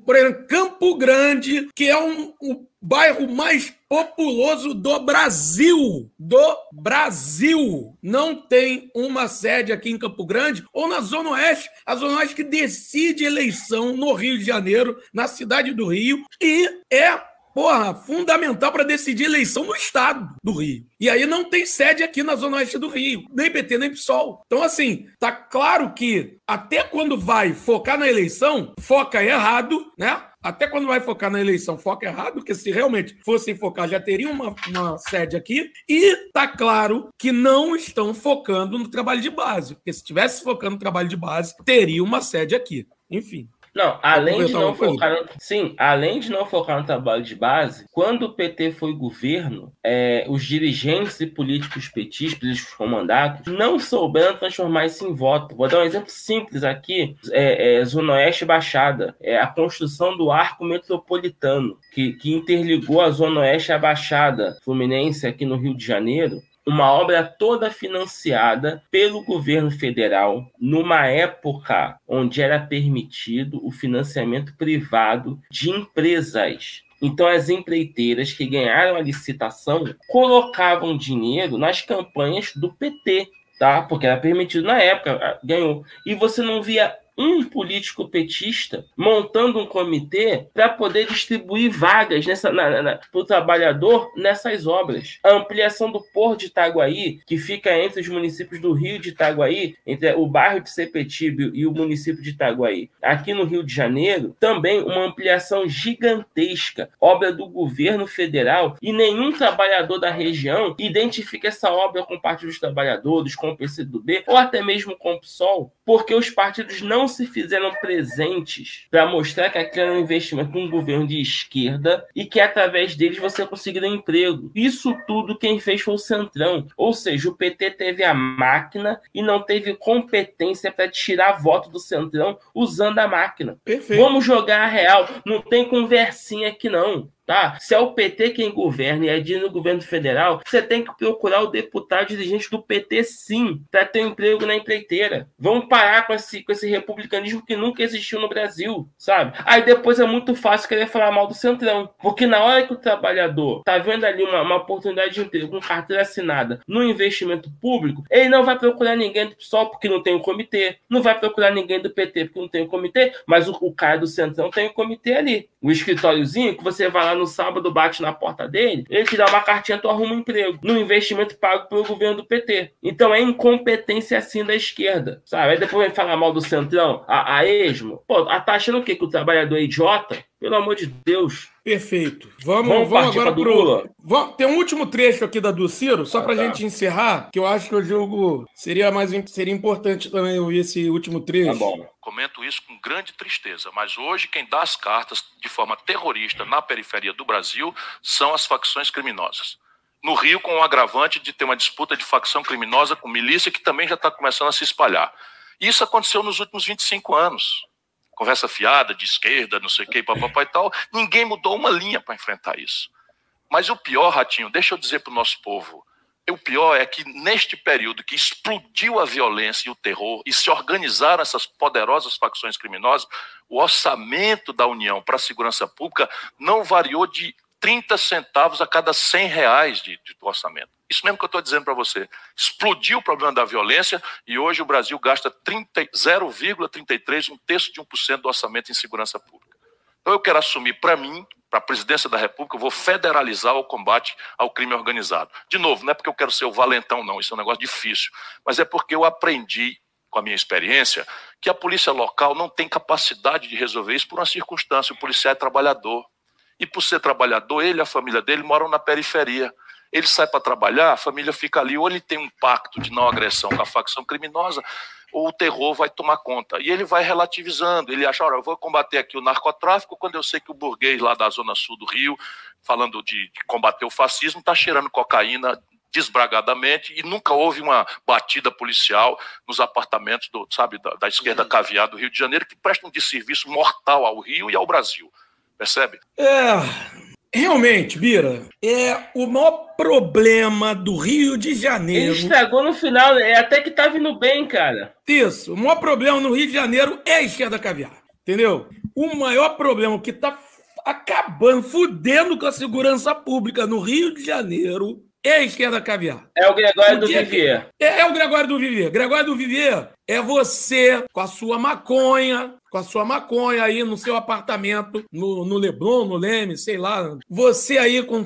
Campo Grande, que é um, o bairro mais populoso do Brasil. Do Brasil. Não tem uma sede aqui em Campo Grande ou na Zona Oeste. A Zona Oeste que decide eleição no Rio de Janeiro, na cidade do Rio, e é porra, fundamental para decidir eleição no estado do Rio. E aí não tem sede aqui na Zona Oeste do Rio, nem PT, nem PSOL. Então, assim, tá claro que até quando vai focar na eleição, foca errado, né? Até quando vai focar na eleição, foca errado, porque se realmente fossem focar, já teria uma, uma sede aqui. E tá claro que não estão focando no trabalho de base, porque se estivesse focando no trabalho de base, teria uma sede aqui. Enfim. Não, além de não focar no, sim, além de não focar no trabalho de base, quando o PT foi governo, é, os dirigentes e políticos petistas, políticos comandados, não souberam transformar isso em voto. Vou dar um exemplo simples aqui: é, é, Zona Oeste Baixada, é a construção do arco metropolitano que, que interligou a Zona Oeste à Baixada Fluminense aqui no Rio de Janeiro uma obra toda financiada pelo governo federal, numa época onde era permitido o financiamento privado de empresas. Então, as empreiteiras que ganharam a licitação colocavam dinheiro nas campanhas do PT, tá? Porque era permitido na época, ganhou. E você não via um político petista montando um comitê para poder distribuir vagas para o trabalhador nessas obras. A ampliação do Porto de Itaguaí, que fica entre os municípios do Rio de Itaguaí, entre o bairro de Sepetíbio e o município de Itaguaí, aqui no Rio de Janeiro, também uma ampliação gigantesca, obra do governo federal, e nenhum trabalhador da região identifica essa obra com o Partido dos Trabalhadores, com o PCdoB, ou até mesmo com o PSOL, porque os partidos não se fizeram presentes para mostrar que aquilo é um investimento de um governo de esquerda e que através deles você conseguiria emprego. Isso tudo quem fez foi o Centrão. Ou seja, o PT teve a máquina e não teve competência para tirar voto do Centrão usando a máquina. Perfeito. Vamos jogar a real. Não tem conversinha aqui não tá? Se é o PT quem governa e é de no governo federal, você tem que procurar o deputado dirigente do PT sim, para ter um emprego na empreiteira. Vamos parar com esse, com esse republicanismo que nunca existiu no Brasil, sabe? Aí depois é muito fácil querer falar mal do Centrão, porque na hora que o trabalhador tá vendo ali uma, uma oportunidade de emprego com carteira assinada no investimento público, ele não vai procurar ninguém do PSOL porque não tem um comitê, não vai procurar ninguém do PT porque não tem um comitê, mas o, o cara do Centrão tem um comitê ali. O escritóriozinho que você vai lá no sábado, bate na porta dele, ele te dá uma cartinha, tu arruma um emprego. No investimento pago pelo governo do PT. Então é incompetência assim da esquerda, sabe? Aí depois vem falar mal do Centrão, a, a esmo. Pô, tá achando o quê? Que o trabalhador é idiota? Pelo amor de Deus. Perfeito. Vamos, vamos, vamos agora pro. Lula. Vamos, tem um último trecho aqui da do Ciro, só ah, para a tá. gente encerrar, que eu acho que o jogo seria mais seria importante também ouvir esse último trecho. Tá bom. Comento isso com grande tristeza, mas hoje quem dá as cartas de forma terrorista na periferia do Brasil são as facções criminosas. No Rio, com o agravante de ter uma disputa de facção criminosa com milícia que também já está começando a se espalhar. Isso aconteceu nos últimos 25 anos conversa fiada de esquerda, não sei o que, papapá e tal. Ninguém mudou uma linha para enfrentar isso. Mas o pior, Ratinho, deixa eu dizer para o nosso povo, o pior é que neste período que explodiu a violência e o terror e se organizaram essas poderosas facções criminosas, o orçamento da União para a segurança pública não variou de 30 centavos a cada 100 reais de, de orçamento. Isso mesmo que eu estou dizendo para você. Explodiu o problema da violência e hoje o Brasil gasta 0,33, um terço de 1% do orçamento em segurança pública. Então eu quero assumir para mim, para a presidência da República, eu vou federalizar o combate ao crime organizado. De novo, não é porque eu quero ser o valentão, não, isso é um negócio difícil, mas é porque eu aprendi com a minha experiência, que a polícia local não tem capacidade de resolver isso por uma circunstância. O policial é trabalhador. E por ser trabalhador, ele e a família dele moram na periferia. Ele sai para trabalhar, a família fica ali, ou ele tem um pacto de não agressão com a facção criminosa, ou o terror vai tomar conta. E ele vai relativizando, ele acha, olha, eu vou combater aqui o narcotráfico quando eu sei que o burguês lá da zona sul do Rio, falando de, de combater o fascismo, está cheirando cocaína desbragadamente e nunca houve uma batida policial nos apartamentos do, sabe, da, da esquerda uhum. caviar do Rio de Janeiro que prestam de serviço mortal ao Rio e ao Brasil. Percebe? É, realmente, Bira, é o maior problema do Rio de Janeiro. Ele estragou no final, é até que tá vindo bem, cara. Isso, o maior problema no Rio de Janeiro é a esquerda caviar, entendeu? O maior problema que tá acabando, fudendo com a segurança pública no Rio de Janeiro é a esquerda caviar. É o Gregório do Vivier. É, é, o Gregório do Vivier. Gregório do Vivier é você com a sua maconha, com a sua maconha aí no seu apartamento, no, no Leblon, no Leme, sei lá. Você aí com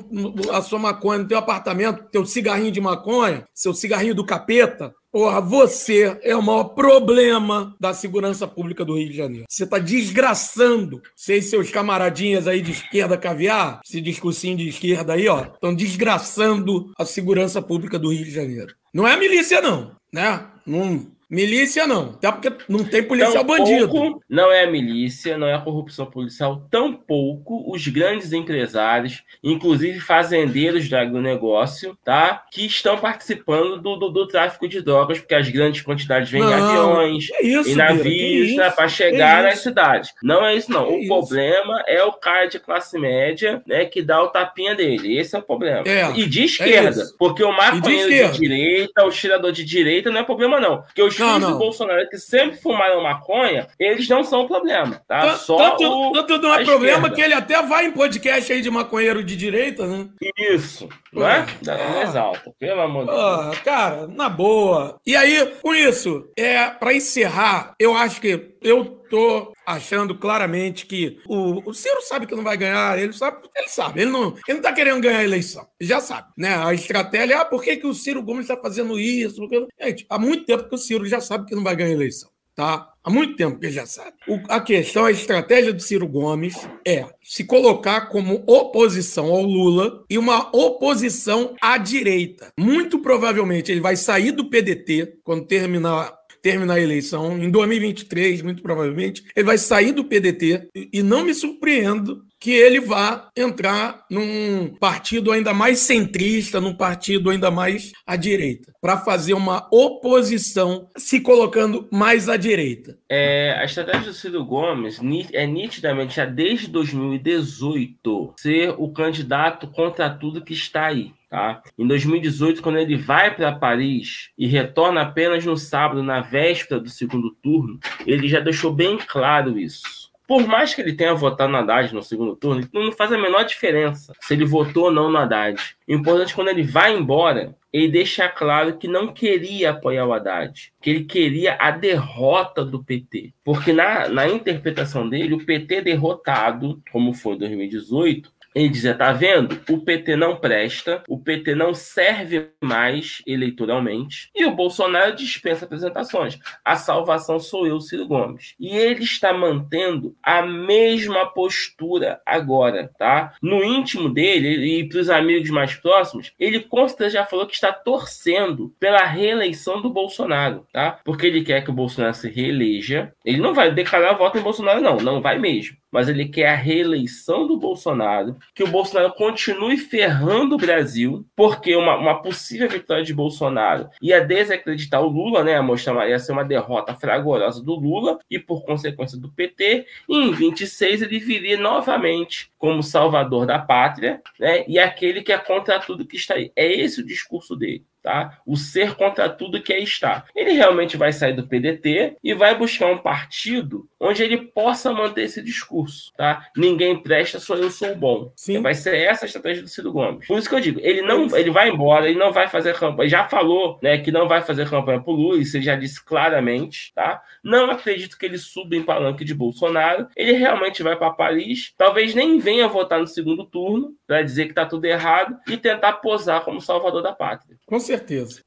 a sua maconha no teu apartamento, teu cigarrinho de maconha, seu cigarrinho do capeta, Porra, você é o maior problema da segurança pública do Rio de Janeiro. Você está desgraçando. Você e seus camaradinhas aí de esquerda caviar, esse discursinho de esquerda aí, ó, estão desgraçando a segurança pública do Rio de Janeiro. Não é a milícia, não, né? Não, Milícia não, até porque não tem policial tão bandido. Não é a milícia, não é a corrupção policial, tampouco os grandes empresários, inclusive fazendeiros do agronegócio, tá? Que estão participando do, do, do tráfico de drogas, porque as grandes quantidades vêm em aviões isso, e navios né, para chegar nas cidades. Não é isso, não. Que o isso? problema é o cara de classe média, né, que dá o tapinha dele. Esse é o problema. É, e de é esquerda, é porque o maconheiro de, de, direita, o tirador de direita não é problema, não. Porque os não, não. do Bolsonaro que sempre fumaram maconha, eles não são problema, tá? Tanto, Só tanto, o, tanto não é problema que ele até vai em podcast aí de maconheiro de direita, né? Isso, não é? Não exalta, pelo amor de Deus. Cara, na boa. E aí, com isso, é para encerrar, eu acho que eu tô achando claramente que o, o Ciro sabe que não vai ganhar, ele sabe, ele sabe, ele não, ele não tá querendo ganhar a eleição, ele já sabe, né? A estratégia, ah, por que, que o Ciro Gomes está fazendo isso? Porque, gente, há muito tempo que o Ciro já sabe que não vai ganhar a eleição, tá? Há muito tempo que ele já sabe. O, a questão, a estratégia do Ciro Gomes é se colocar como oposição ao Lula e uma oposição à direita. Muito provavelmente ele vai sair do PDT quando terminar terminar a eleição, em 2023, muito provavelmente, ele vai sair do PDT e não me surpreendo que ele vá entrar num partido ainda mais centrista, num partido ainda mais à direita, para fazer uma oposição se colocando mais à direita. É, a estratégia do Ciro Gomes é nitidamente já desde 2018 ser o candidato contra tudo que está aí. Tá? Em 2018, quando ele vai para Paris e retorna apenas no sábado, na véspera do segundo turno, ele já deixou bem claro isso. Por mais que ele tenha votado no Haddad no segundo turno, não faz a menor diferença se ele votou ou não no Haddad. O importante é quando ele vai embora, ele deixa claro que não queria apoiar o Haddad, que ele queria a derrota do PT. Porque na, na interpretação dele, o PT derrotado, como foi em 2018, ele dizia: tá vendo? O PT não presta, o PT não serve mais eleitoralmente e o Bolsonaro dispensa apresentações. A salvação sou eu, Ciro Gomes. E ele está mantendo a mesma postura agora, tá? No íntimo dele e para os amigos mais próximos, ele consta já falou que está torcendo pela reeleição do Bolsonaro, tá? Porque ele quer que o Bolsonaro se reeleja. Ele não vai declarar voto em Bolsonaro, não, não vai mesmo mas ele quer a reeleição do Bolsonaro, que o Bolsonaro continue ferrando o Brasil, porque uma, uma possível vitória de Bolsonaro ia desacreditar o Lula, né? Mostrar, ia ser uma derrota fragorosa do Lula e, por consequência, do PT. E em 26 ele viria novamente como salvador da pátria, né? E aquele que é contra tudo que está aí. É esse o discurso dele tá? O ser contra tudo que é estar. Ele realmente vai sair do PDT e vai buscar um partido onde ele possa manter esse discurso, tá? Ninguém presta, só eu sou bom. Sim. Vai ser essa a estratégia do Ciro Gomes. Por isso que eu digo, ele não, ele vai embora, ele não vai fazer campanha. Já falou, né, que não vai fazer campanha pro Lula, isso ele já disse claramente, tá? Não acredito que ele suba em palanque de Bolsonaro. Ele realmente vai para Paris, talvez nem venha votar no segundo turno para dizer que tá tudo errado e tentar posar como salvador da pátria. Com certeza.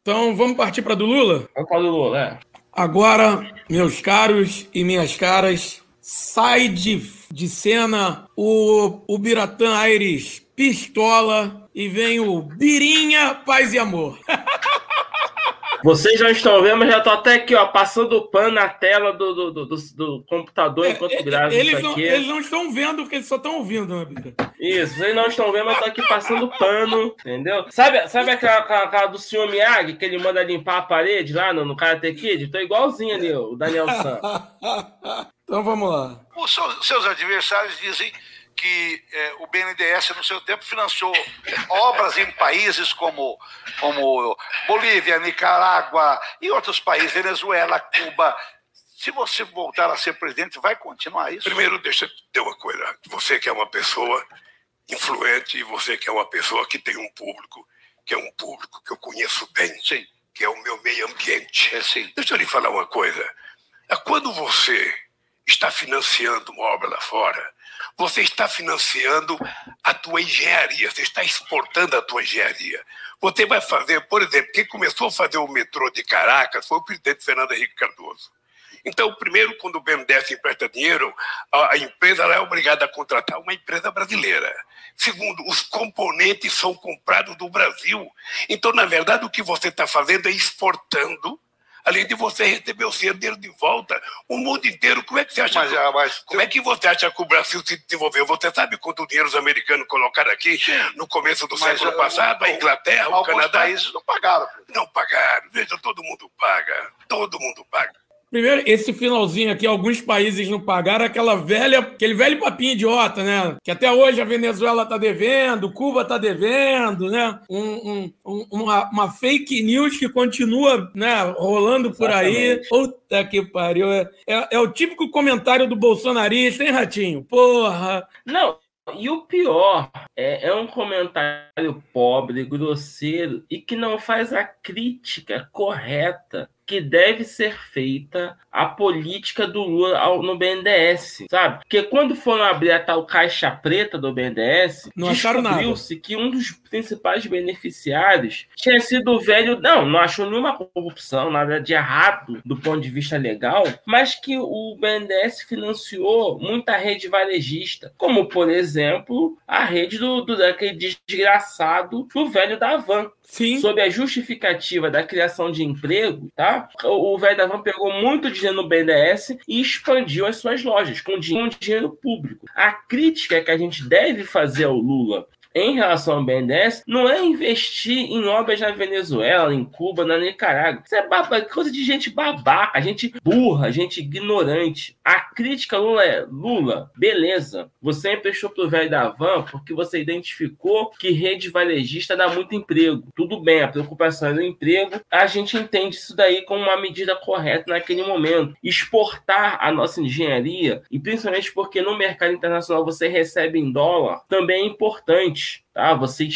Então, vamos partir para do Lula? Vamos para do Lula, é. Agora, meus caros e minhas caras, sai de, de cena o, o Biratã Aires pistola e vem o Birinha Paz e Amor. *laughs* Vocês já estão vendo, mas já tô até aqui, ó, passando o pano na tela do, do, do, do computador é, enquanto é, gravo eles isso aqui. Não, eles não estão vendo, porque eles só estão ouvindo, né? Isso, vocês não estão vendo, mas tô aqui passando pano, entendeu? Sabe, sabe aquela, aquela, aquela do senhor Miyagi, que ele manda limpar a parede lá no, no Karate Kid? Tô igualzinho ali, o Daniel San. *laughs* então vamos lá. Os seus adversários dizem que é, o BNDES, no seu tempo, financiou obras em países como, como Bolívia, Nicarágua e outros países, Venezuela, Cuba. Se você voltar a ser presidente, vai continuar isso? Primeiro, deixa eu dizer uma coisa. Você que é uma pessoa influente e você que é uma pessoa que tem um público, que é um público que eu conheço bem, sim. que é o meu meio ambiente. É, sim. Deixa eu lhe falar uma coisa. É quando você está financiando uma obra lá fora, você está financiando a tua engenharia, você está exportando a tua engenharia. Você vai fazer, por exemplo, quem começou a fazer o metrô de Caracas foi o presidente Fernando Henrique Cardoso. Então, primeiro, quando o BNDES empresta dinheiro, a, empresa é obrigada a contratar uma empresa brasileira. Segundo, os componentes são comprados do Brasil. Então, na verdade, o que você está fazendo é exportando além de você receber o seu dinheiro de volta, o mundo inteiro. Como é que você acha? Mas, que, ah, mas, como é que você acha que o Brasil se desenvolveu? Você sabe quanto dinheiro os americanos colocaram aqui no começo do século passado? A Inglaterra, o Canadá. países não pagaram. Não pagaram. Veja, todo mundo paga. Todo mundo paga. Primeiro, esse finalzinho aqui, alguns países não pagaram aquela velha, aquele velho papinho idiota, né? Que até hoje a Venezuela tá devendo, Cuba tá devendo, né? Um, um, uma, uma, fake news que continua, né, rolando por Exatamente. aí. Puta que pariu. É, é, é o típico comentário do bolsonarista, hein, Ratinho? Porra! Não, e o pior é, é, um comentário pobre, grosseiro e que não faz a crítica correta que deve ser feita a política do Lula no BNDES, sabe? Porque quando foram abrir a tal caixa preta do BNDES, descobriu-se que um dos principais beneficiários tinha sido o velho. Não, não achou nenhuma corrupção, nada de errado do ponto de vista legal, mas que o BNDES financiou muita rede varejista, como por exemplo a rede do, do daquele desgraçado do velho da Van, Sim. sob a justificativa da criação de emprego, tá? O velho pegou muito dinheiro no BNDES e expandiu as suas lojas com dinheiro público. A crítica que a gente deve fazer ao Lula em relação ao BNDES não é investir em obras na Venezuela, em Cuba, na Nicarágua. Isso é baba, coisa de gente babaca, gente burra, gente ignorante. A crítica Lula é: Lula, beleza, você emprestou pro velho da van porque você identificou que rede varejista dá muito emprego. Tudo bem, a preocupação é do emprego, a gente entende isso daí como uma medida correta naquele momento. Exportar a nossa engenharia, e principalmente porque no mercado internacional você recebe em dólar, também é importante niche tá? Você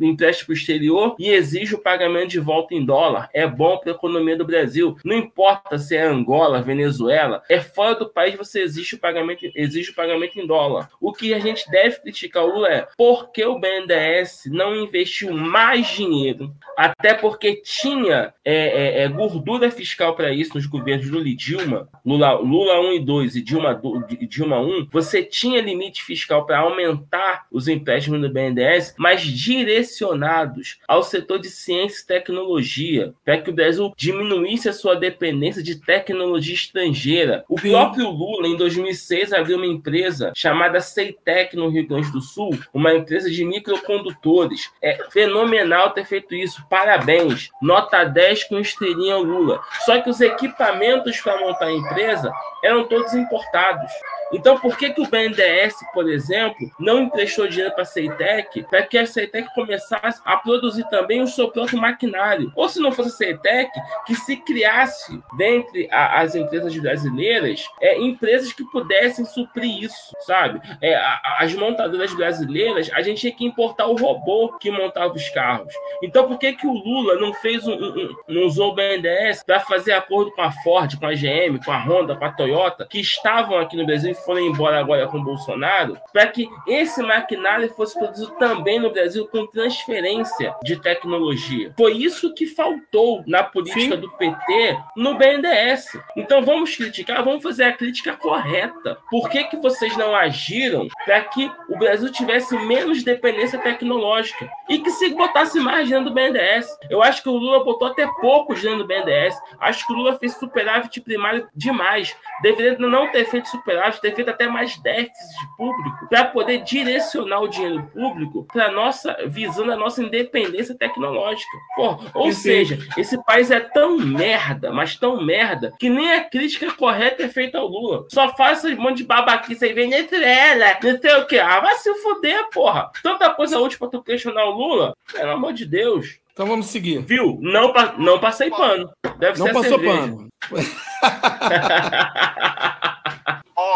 empresta para o exterior e exige o pagamento de volta em dólar. É bom para a economia do Brasil. Não importa se é Angola, Venezuela, é fora do país você exige o pagamento, exige o pagamento em dólar. O que a gente deve criticar o Lula é por que o BNDES não investiu mais dinheiro, até porque tinha é, é, é gordura fiscal para isso nos governos Lula e Dilma, Lula, Lula 1 e 2 e Dilma, Dilma 1, você tinha limite fiscal para aumentar os empréstimos do BNDES Mas direcionados ao setor de ciência e tecnologia, para que o Brasil diminuísse a sua dependência de tecnologia estrangeira. O próprio Lula, em 2006, abriu uma empresa chamada Ceitec no Rio Grande do Sul, uma empresa de microcondutores. É fenomenal ter feito isso. Parabéns. Nota 10 com estrelinha Lula. Só que os equipamentos para montar a empresa eram todos importados. Então, por que, que o BNDES, por exemplo, não emprestou dinheiro para a Ceitec para que a Ceitec começasse a produzir também o seu próprio maquinário? Ou se não fosse a Ceitec, que se criasse dentre a, as empresas brasileiras é, empresas que pudessem suprir isso, sabe? É, a, as montadoras brasileiras, a gente tinha que importar o robô que montava os carros. Então, por que, que o Lula não fez um, um, não usou o BNDES para fazer acordo com a Ford, com a GM, com a Honda, com a Toyota, que estavam aqui no Brasil foram embora agora com o Bolsonaro, para que esse maquinário fosse produzido também no Brasil com transferência de tecnologia. Foi isso que faltou na política Sim. do PT no BNDES. Então vamos criticar, vamos fazer a crítica correta. Por que, que vocês não agiram para que o Brasil tivesse menos dependência tecnológica e que se botasse mais dinheiro do BNDES? Eu acho que o Lula botou até pouco dinheiro do BNDES. Acho que o Lula fez superávit primário demais. Deveria não ter feito superávit, ter feito até mais déficit público para poder direcionar o dinheiro público para nossa visando a nossa independência tecnológica. Pô, ou seja, esse país é tão merda, mas tão merda que nem a crítica correta é feita ao Lula. Só faz esse monte de babaquice aí, Venezuela, não sei o que. Ah, vai se fuder, porra. Tanta coisa útil para tu questionar o Lula. Pelo amor de Deus. Então vamos seguir. Viu? Não, não passei pano. Deve não ser passou pano. *laughs*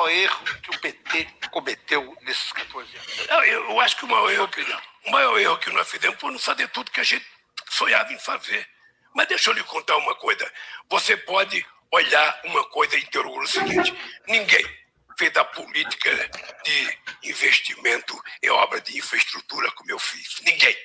maior erro que o PT cometeu nesses 14 anos? Eu, eu acho que o maior erro que, o maior erro que nós fizemos foi não fazer tudo que a gente sonhava em fazer. Mas deixa eu lhe contar uma coisa. Você pode olhar uma coisa e interrogar o seguinte: ninguém fez a política de investimento em obra de infraestrutura como eu fiz. Ninguém.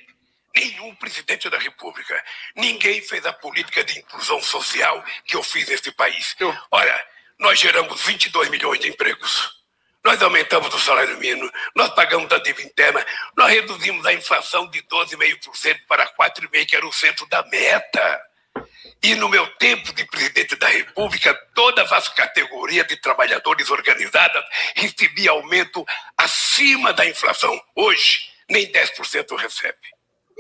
Nenhum presidente da República. Ninguém fez a política de inclusão social que eu fiz nesse país. Olha, nós geramos 22 milhões de empregos. Nós aumentamos o salário mínimo, nós pagamos a dívida interna, nós reduzimos a inflação de 12,5% para 4,5%, que era o centro da meta. E no meu tempo de presidente da República, todas as categorias de trabalhadores organizadas recebiam aumento acima da inflação. Hoje, nem 10% recebe.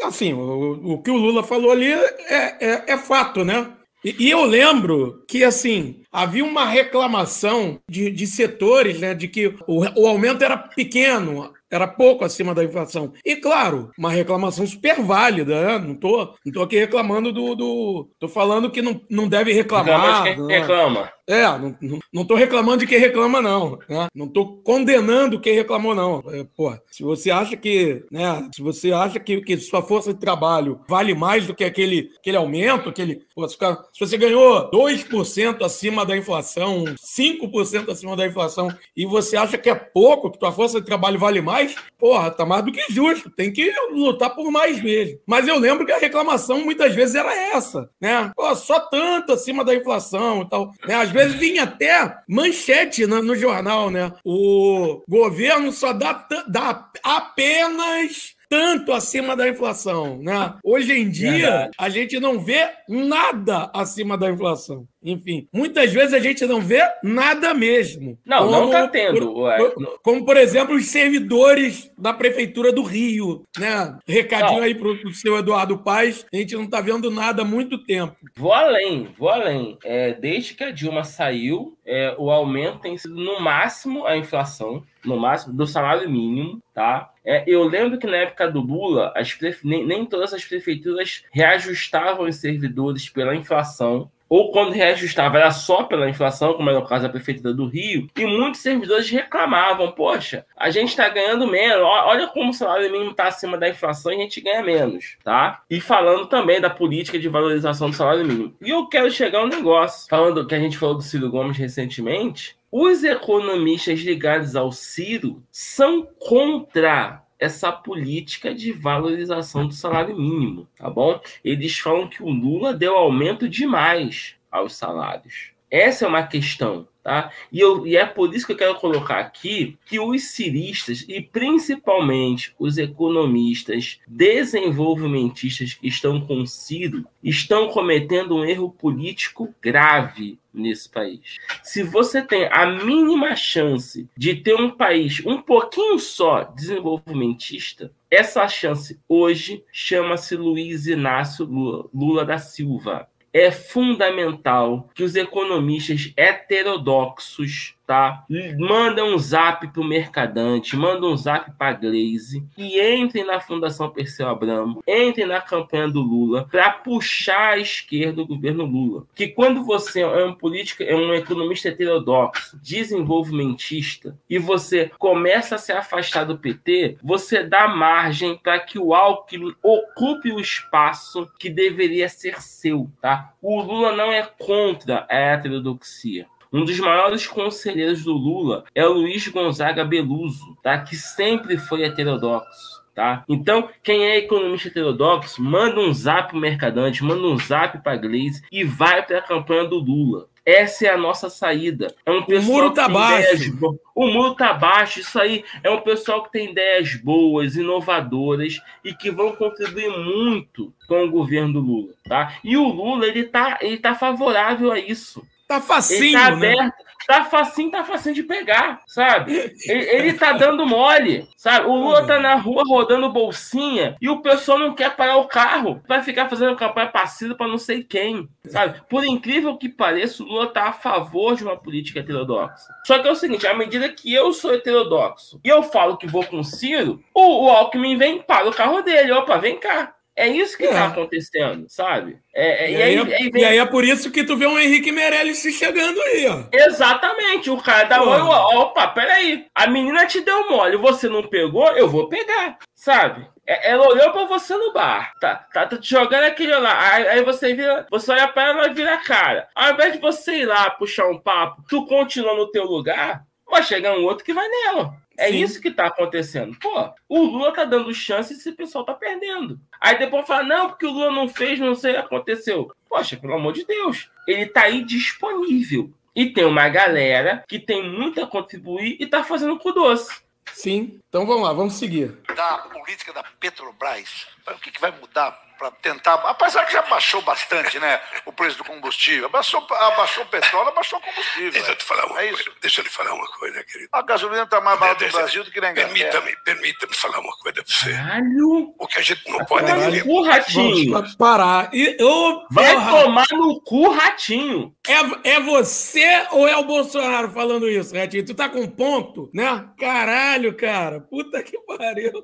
Assim, o, o, que o Lula falou ali é, é, é fato, né? E, e, eu lembro que, assim, havia uma reclamação de, de setores, né, de que o, o aumento era pequeno, era pouco acima da inflação. E claro, uma reclamação super válida, né? Não tô, não tô aqui reclamando do, do. Tô falando que não, não deve reclamar. Reclama quem reclama. É, não, não, não tô reclamando de quem reclama, não. Né? Não tô condenando quem reclamou, não. É, pô, se você acha que, né? Se você acha que, que sua força de trabalho vale mais do que aquele, aquele aumento, aquele. Se, se você ganhou 2% acima da inflação, 5% acima da inflação, e você acha que é pouco, que tua força de trabalho vale mais, porra, tá mais do que justo. Tem que lutar por mais mesmo. Mas eu lembro que a reclamação muitas vezes era essa, né? Pô, só tanto acima da inflação e tal. Né? Às vezes vinha até manchete no, no jornal, né? O governo só dá, dá apenas tanto acima da inflação, né? Hoje em dia, Verdade. a gente não vê nada acima da inflação. Enfim, muitas vezes a gente não vê nada mesmo. Não, como, não tá tendo. Por, como, por exemplo, os servidores da Prefeitura do Rio, né? Recadinho não. aí pro, pro seu Eduardo Paz, a gente não tá vendo nada há muito tempo. Vou além, vou além. É, desde que a Dilma saiu, é, o aumento tem sido no máximo a inflação, no máximo do salário mínimo, tá? É, eu lembro que na época do Lula, as nem, nem todas as prefeituras reajustavam os servidores pela inflação ou quando reajustava era só pela inflação, como era o caso da Prefeitura do Rio, e muitos servidores reclamavam: poxa, a gente está ganhando menos, olha como o salário mínimo está acima da inflação e a gente ganha menos, tá? E falando também da política de valorização do salário mínimo. E eu quero chegar a um negócio, falando que a gente falou do Ciro Gomes recentemente. Os economistas ligados ao Ciro são contra essa política de valorização do salário mínimo, tá bom? Eles falam que o Lula deu aumento demais aos salários. Essa é uma questão. Tá? E, eu, e é por isso que eu quero colocar aqui que os ciristas, e principalmente os economistas desenvolvimentistas que estão com Ciro, estão cometendo um erro político grave nesse país. Se você tem a mínima chance de ter um país um pouquinho só desenvolvimentista, essa chance hoje chama-se Luiz Inácio Lula, Lula da Silva é fundamental que os economistas heterodoxos tá? Manda um zap pro Mercadante, manda um zap pra Glaze e entrem na Fundação Perseu Abramo, entrem na campanha do Lula para puxar a esquerda o governo Lula. Que quando você é um político, é um economista heterodoxo, desenvolvimentista e você começa a se afastar do PT, você dá margem para que o Alckmin ocupe o espaço que deveria ser seu, tá? O Lula não é contra a heterodoxia. Um dos maiores conselheiros do Lula é o Luiz Gonzaga Beluso, tá? que sempre foi heterodoxo. Tá? Então, quem é economista heterodoxo, manda um zap pro Mercadante, manda um zap para Gleisi e vai para a campanha do Lula. Essa é a nossa saída. É um o muro tá baixo. O muro tá baixo. Isso aí é um pessoal que tem ideias boas, inovadoras e que vão contribuir muito com o governo do Lula, tá? E o Lula ele tá, ele tá favorável a isso. Tá facinho, ele tá né? aberto. Tá facinho, tá facinho de pegar, sabe? Ele, ele tá dando mole, sabe? O Lula tá na rua rodando bolsinha e o pessoal não quer parar o carro. Vai ficar fazendo campanha passiva para não sei quem, sabe? Por incrível que pareça, o Lula tá a favor de uma política heterodoxa. Só que é o seguinte, à medida que eu sou heterodoxo e eu falo que vou com o Ciro, o, o Alckmin vem para o carro dele. Opa, vem cá. É isso que está é. acontecendo, sabe? É, é, e, aí, aí, aí vem... e, aí, é por isso que tu vê um Henrique Meirelles se chegando aí, ó. Exatamente. O cara dá mole. Opa, peraí. A menina te deu mole, você não pegou, eu vou pegar, sabe? É, ela olhou pra você no bar, tá, tá, tá te jogando aquele lá. Aí, aí, você vira, você olha pra ela e vira a cara. Ao invés de você ir lá puxar um papo, tu continua no teu lugar, vai chegar um outro que vai nela. É Sim. isso que tá acontecendo. Pô, o Lula tá dando chance e esse pessoal tá perdendo. Aí depois fala, não, porque o Lula não fez, não sei o que aconteceu. Poxa, pelo amor de Deus. Ele tá aí disponível. E tem uma galera que tem muito a contribuir e tá fazendo com doce. Sim. Então vamos lá, vamos seguir. Da política da Petrobras, o que, que vai mudar para tentar. Apesar que já baixou bastante, né? O preço do combustível. Abaixou, abaixou o petróleo, abaixou o combustível. Deixa eu te falar uma é coisa. Isso. Deixa eu te falar uma coisa, querido. A gasolina está mais barata no Brasil do que na Inglaterra. Permita-me, permita-me falar uma coisa para você. Caralho. O que a gente não pode Caralho. viver. O ratinho. Vamos parar. E, eu, Vai tomar no cu, ratinho. É, é você ou é o Bolsonaro falando isso, ratinho? Tu tá com ponto, né? Caralho, cara. Puta que pariu.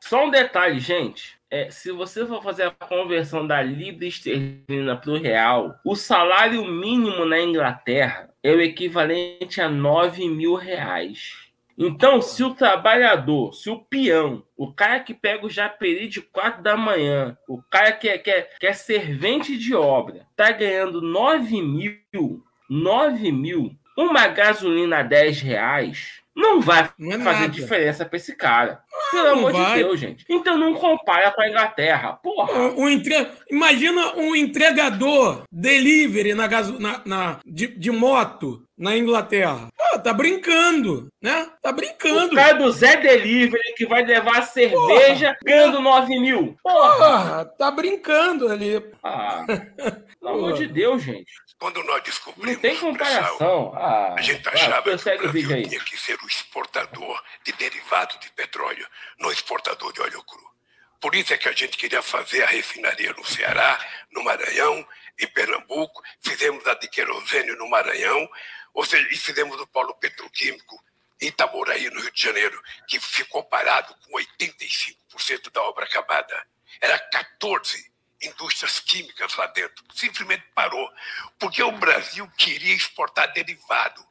Só um detalhe, gente é, se você for fazer a conversão da libra esterlina para o real, o salário mínimo na Inglaterra é o equivalente a 9 mil reais. Então, se o trabalhador, se o peão, o cara que pega o japeri de 4 da manhã, o cara que é, que é, que é servente de obra, tá ganhando 9 mil, 9 mil, uma gasolina a 10 reais, não vai não é fazer nada. diferença para esse cara. Pelo amor vai. de Deus, gente. Então não compara com a Inglaterra. Porra. Um, um entre... Imagina um entregador delivery na, gaso... na, na... De, de moto na Inglaterra. Ah, tá brincando, né? Tá brincando. O cara do Zé Delivery que vai levar cerveja Porra. ganhando 9 mil. Porra. Porra, tá brincando ali. Ah, *laughs* pelo amor de Deus, gente. Quando nós descobrimos Não tem comparação. Ah, a gente achava que o Brasil tinha que ser o exportador de derivado de petróleo, não exportador de óleo cru. Por isso é que a gente queria fazer a refinaria no Ceará, no Maranhão, em Pernambuco, fizemos a de querosene no Maranhão, ou seja, e fizemos o polo petroquímico em Itaboraí, no Rio de Janeiro, que ficou parado com 85% da obra acabada. Era 14 indústrias químicas lá dentro. Simplesmente parou. Porque o Brasil queria exportar derivado.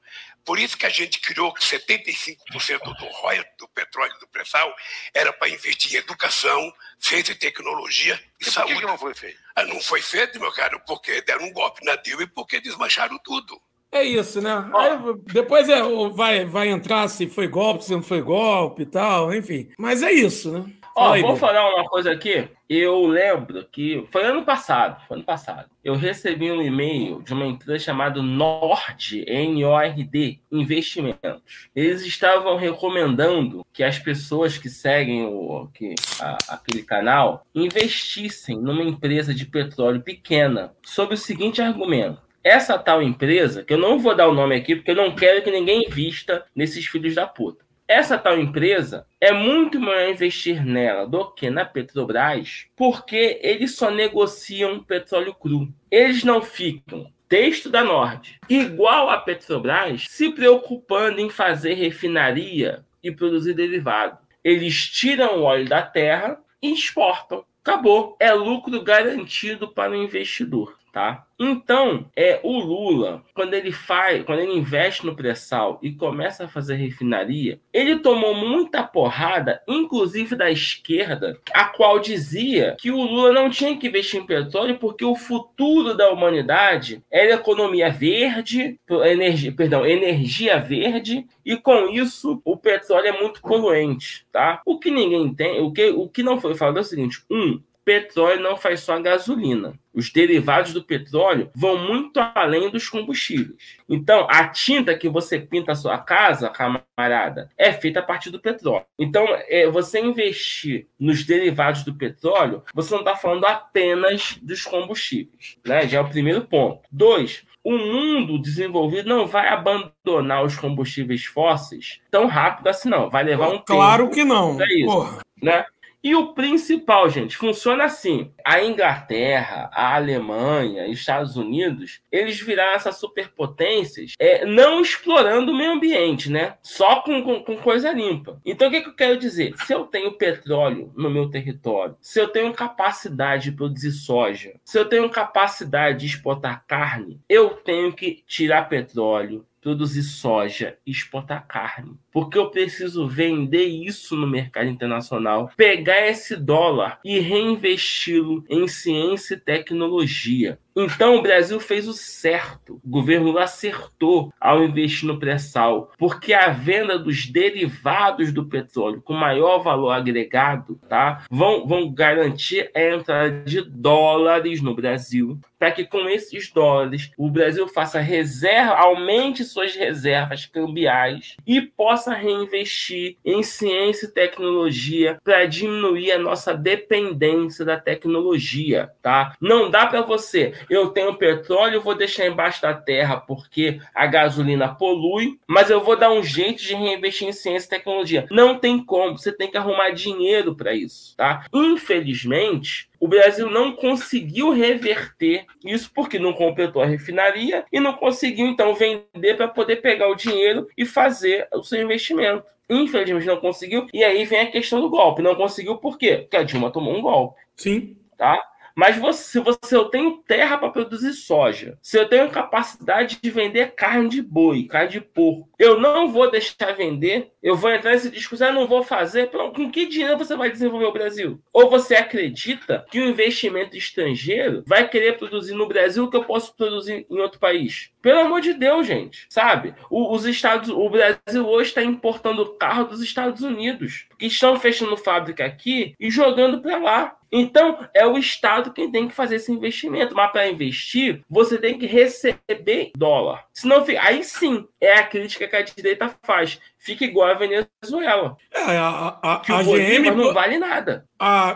Por isso que a gente criou que 75% do royalty do petróleo do pré-sal era para investir em educação, ciência e tecnologia e, e saúde. Por que não foi feito? Ah, não foi feito, meu caro, porque deram um golpe na Dilma e porque desmancharam tudo. É isso, né? Aí, depois é, vai, vai entrar se foi golpe, se não foi golpe e tal, enfim. Mas é isso, né? Ó, aí, vou falar uma coisa aqui. Eu lembro que foi ano passado, foi ano passado. Eu recebi um e-mail de uma empresa chamada Nord, N-O-R-D, Investimentos. Eles estavam recomendando que as pessoas que seguem o, que, a, aquele canal investissem numa empresa de petróleo pequena, sob o seguinte argumento. Essa tal empresa, que eu não vou dar o nome aqui porque eu não quero que ninguém invista nesses filhos da puta. Essa tal empresa é muito melhor investir nela do que na Petrobras, porque eles só negociam petróleo cru. Eles não ficam texto da Nord, igual a Petrobras, se preocupando em fazer refinaria e produzir derivado. Eles tiram o óleo da terra e exportam. Acabou. É lucro garantido para o investidor tá? Então, é o Lula, quando ele faz, quando ele investe no pré-sal e começa a fazer refinaria, ele tomou muita porrada, inclusive da esquerda, a qual dizia que o Lula não tinha que investir em petróleo porque o futuro da humanidade era economia verde, energia, perdão, energia verde, e com isso o petróleo é muito poluente, tá? O que ninguém tem, o que, o que não foi falado é o seguinte: um, petróleo não faz só gasolina. Os derivados do petróleo vão muito além dos combustíveis. Então, a tinta que você pinta a sua casa, camarada, é feita a partir do petróleo. Então, é, você investir nos derivados do petróleo, você não está falando apenas dos combustíveis. Né? Já é o primeiro ponto. Dois, o mundo desenvolvido não vai abandonar os combustíveis fósseis tão rápido assim, não. Vai levar um claro tempo. Claro que não. É isso. Porra. Né? E o principal, gente, funciona assim. A Inglaterra, a Alemanha, os Estados Unidos, eles viraram essas superpotências é, não explorando o meio ambiente, né? Só com, com, com coisa limpa. Então, o que, que eu quero dizer? Se eu tenho petróleo no meu território, se eu tenho capacidade de produzir soja, se eu tenho capacidade de exportar carne, eu tenho que tirar petróleo, produzir soja e exportar carne. Porque eu preciso vender isso no mercado internacional, pegar esse dólar e reinvesti-lo em ciência e tecnologia. Então o Brasil fez o certo. O governo acertou ao investir no pré-sal, porque a venda dos derivados do petróleo com maior valor agregado, tá, vão, vão garantir a entrada de dólares no Brasil, para que com esses dólares o Brasil faça reserva, aumente suas reservas cambiais e possa reinvestir em ciência e tecnologia para diminuir a nossa dependência da tecnologia, tá? Não dá para você eu tenho petróleo, vou deixar embaixo da terra porque a gasolina polui, mas eu vou dar um jeito de reinvestir em ciência e tecnologia. Não tem como, você tem que arrumar dinheiro para isso, tá? Infelizmente, o Brasil não conseguiu reverter isso porque não completou a refinaria e não conseguiu então vender para poder pegar o dinheiro e fazer o seu investimento. Infelizmente não conseguiu. E aí vem a questão do golpe. Não conseguiu por quê? Porque a Dilma tomou um golpe. Sim. Tá? Mas você, se você eu tenho terra para produzir soja, se eu tenho capacidade de vender carne de boi, carne de porco, eu não vou deixar vender, eu vou entrar nesse discurso, ah, não vou fazer. Com que dinheiro você vai desenvolver o Brasil? Ou você acredita que o investimento estrangeiro vai querer produzir no Brasil o que eu posso produzir em outro país? Pelo amor de Deus, gente, sabe? O, os Estados, o Brasil hoje está importando carro dos Estados Unidos, que estão fechando fábrica aqui e jogando para lá. Então, é o Estado quem tem que fazer esse investimento. Mas para investir, você tem que receber dólar. Senão, aí sim, é a crítica que a direita faz. Fica igual a Venezuela. É, a, a, que a, a GM não vale nada.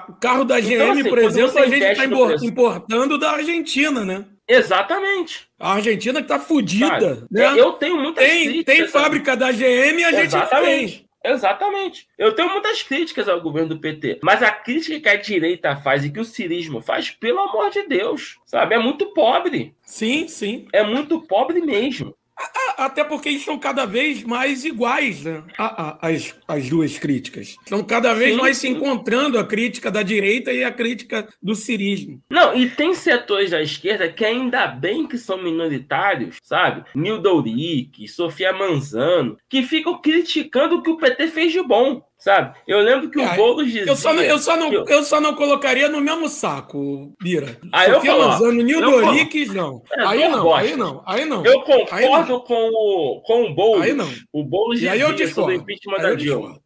O carro da GM, então, assim, por exemplo, a gente está importando da Argentina, né? Exatamente. A Argentina que tá fodida. Né? Eu tenho muitas tem, críticas. Tem fábrica da GM e a gente tem. Exatamente. Eu tenho muitas críticas ao governo do PT, mas a crítica que a direita faz e que o cirismo faz, pelo amor de Deus, sabe? É muito pobre. Sim, sim. É muito pobre mesmo. Até porque eles são cada vez mais iguais, né? As, as duas críticas. Estão cada vez sim, mais sim. se encontrando a crítica da direita e a crítica do cirismo. Não, e tem setores da esquerda que ainda bem que são minoritários, sabe? Nildo Ourique, Sofia Manzano, que ficam criticando o que o PT fez de bom. Sabe? Eu lembro que é, o Boulos dizia. Eu só, não, eu, só não, eu... só não colocaria no mesmo saco, Bira. Aí Sofia eu Lozano, Nil Doriques, não. É, aí não, aí não, aí não. Eu concordo com o, com o Boulos. Aí não. O Boulos dizia aí eu sobre o impeachment aí da Dilma.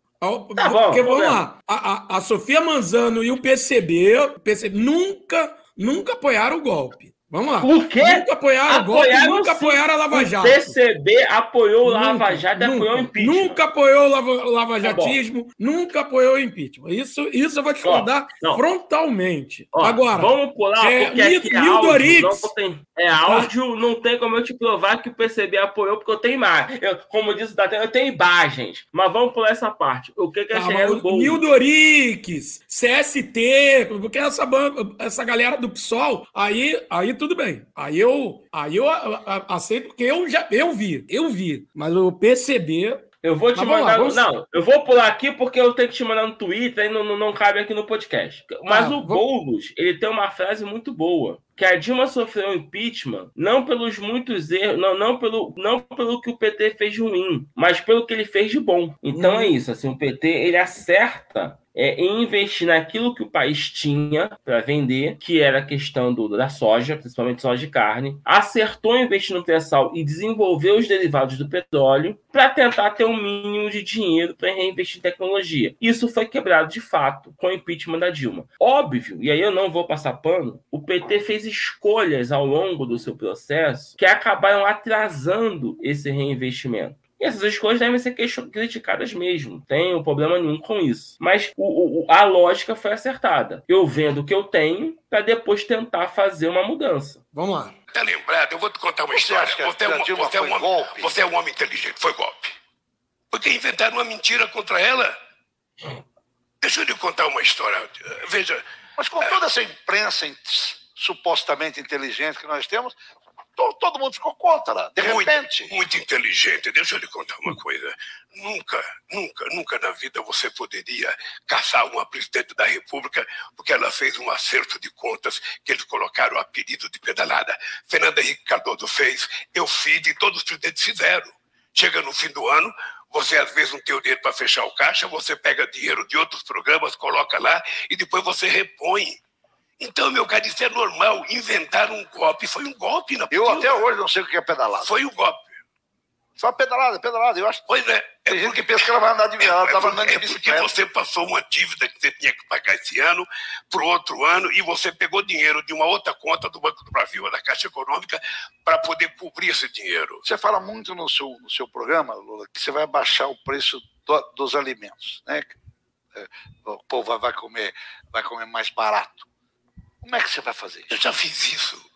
Tá bom, Porque vamos lá. A, a, a Sofia Manzano e o PCB, PCB nunca, nunca apoiaram o golpe. Vamos lá. Por quê? Nunca apoiaram o golpe, nunca apoiaram a Lava Jato. O PCB apoiou o Lava Jato e apoiou o impeachment. Nunca apoiou o Lava, lava tá Jatismo, tá nunca apoiou o impeachment. Isso, isso eu vou te falar frontalmente. Ó, Agora. Vamos pular, é, porque aqui é áudio, não tem, é áudio, não tem como eu te provar que o PCB apoiou, porque eu tenho imagens. Eu, como disse o eu tenho imagens. Mas vamos pular essa parte. O que, que é chegar no gol? Nildorix, CST, porque essa, essa galera do PSOL, aí, aí tudo bem. Aí eu, aí eu aceito porque eu já eu vi, eu vi. Mas o PCB eu vou te Mas mandar. Lá, vamos... Não, eu vou pular aqui porque eu tenho que te mandar no Twitter e não, não, não cabe aqui no podcast. Mas ah, o Boulos, ele tem uma frase muito boa. Que a Dilma sofreu impeachment não pelos muitos erros, não, não, pelo, não pelo que o PT fez ruim, mas pelo que ele fez de bom. Então é isso, assim, o PT ele acerta é, investir naquilo que o país tinha para vender, que era a questão do, da soja, principalmente soja de carne, acertou em investir no pré-sal e desenvolver os derivados do petróleo para tentar ter um mínimo de dinheiro para reinvestir em tecnologia. Isso foi quebrado de fato com o impeachment da Dilma. Óbvio, e aí eu não vou passar pano, o PT fez escolhas ao longo do seu processo que acabaram atrasando esse reinvestimento. E essas escolhas devem ser criticadas mesmo. Não tenho problema nenhum com isso. Mas o, o, a lógica foi acertada. Eu vendo o que eu tenho para depois tentar fazer uma mudança. Vamos lá. Tá lembrado? Eu vou te contar uma você história. Você, é um, você, é um homem, você é um homem inteligente. Foi golpe. Porque inventaram uma mentira contra ela. Deixa eu lhe contar uma história. Veja. Mas com toda essa imprensa supostamente inteligente que nós temos, todo mundo ficou contra, de muito, repente. Muito inteligente. Deixa eu lhe contar uma coisa. Nunca, nunca, nunca na vida você poderia caçar uma presidente da República porque ela fez um acerto de contas que eles colocaram o apelido de pedalada. Fernando Henrique Cardoso fez, eu fiz e todos os presidentes fizeram. Chega no fim do ano, você às vezes não tem o dinheiro para fechar o caixa, você pega dinheiro de outros programas, coloca lá e depois você repõe. Então, meu cara, isso é normal. Inventar um golpe. Foi um golpe na Eu até hoje não sei o que é pedalada. Foi um golpe. Só pedalada, pedalada. Eu acho. Pois é. Tem é gente porque, que pensa que ela vai andar de viagem. Ela é, andando de é porque você passou uma dívida que você tinha que pagar esse ano para o outro ano e você pegou dinheiro de uma outra conta do Banco do Brasil, da Caixa Econômica, para poder cobrir esse dinheiro. Você fala muito no seu, no seu programa, Lula, que você vai baixar o preço do, dos alimentos. Né? É, o povo vai comer, vai comer mais barato. Como é que você vai fazer? Eu já fiz isso.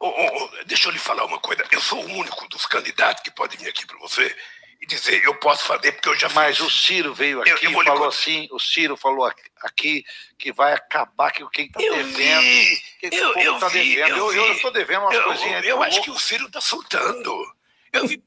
Oh, oh, oh, deixa eu lhe falar uma coisa. Eu sou o único dos candidatos que pode vir aqui para você e dizer eu posso fazer porque eu já fiz. Mas o Ciro veio aqui eu, eu e falou assim, o Ciro falou aqui que vai acabar com quem está devendo. Vi, eu, eu, tá vi, devendo. eu, eu, estou devendo umas eu, coisinhas. Eu, eu acho que o Ciro está soltando. Eu vi.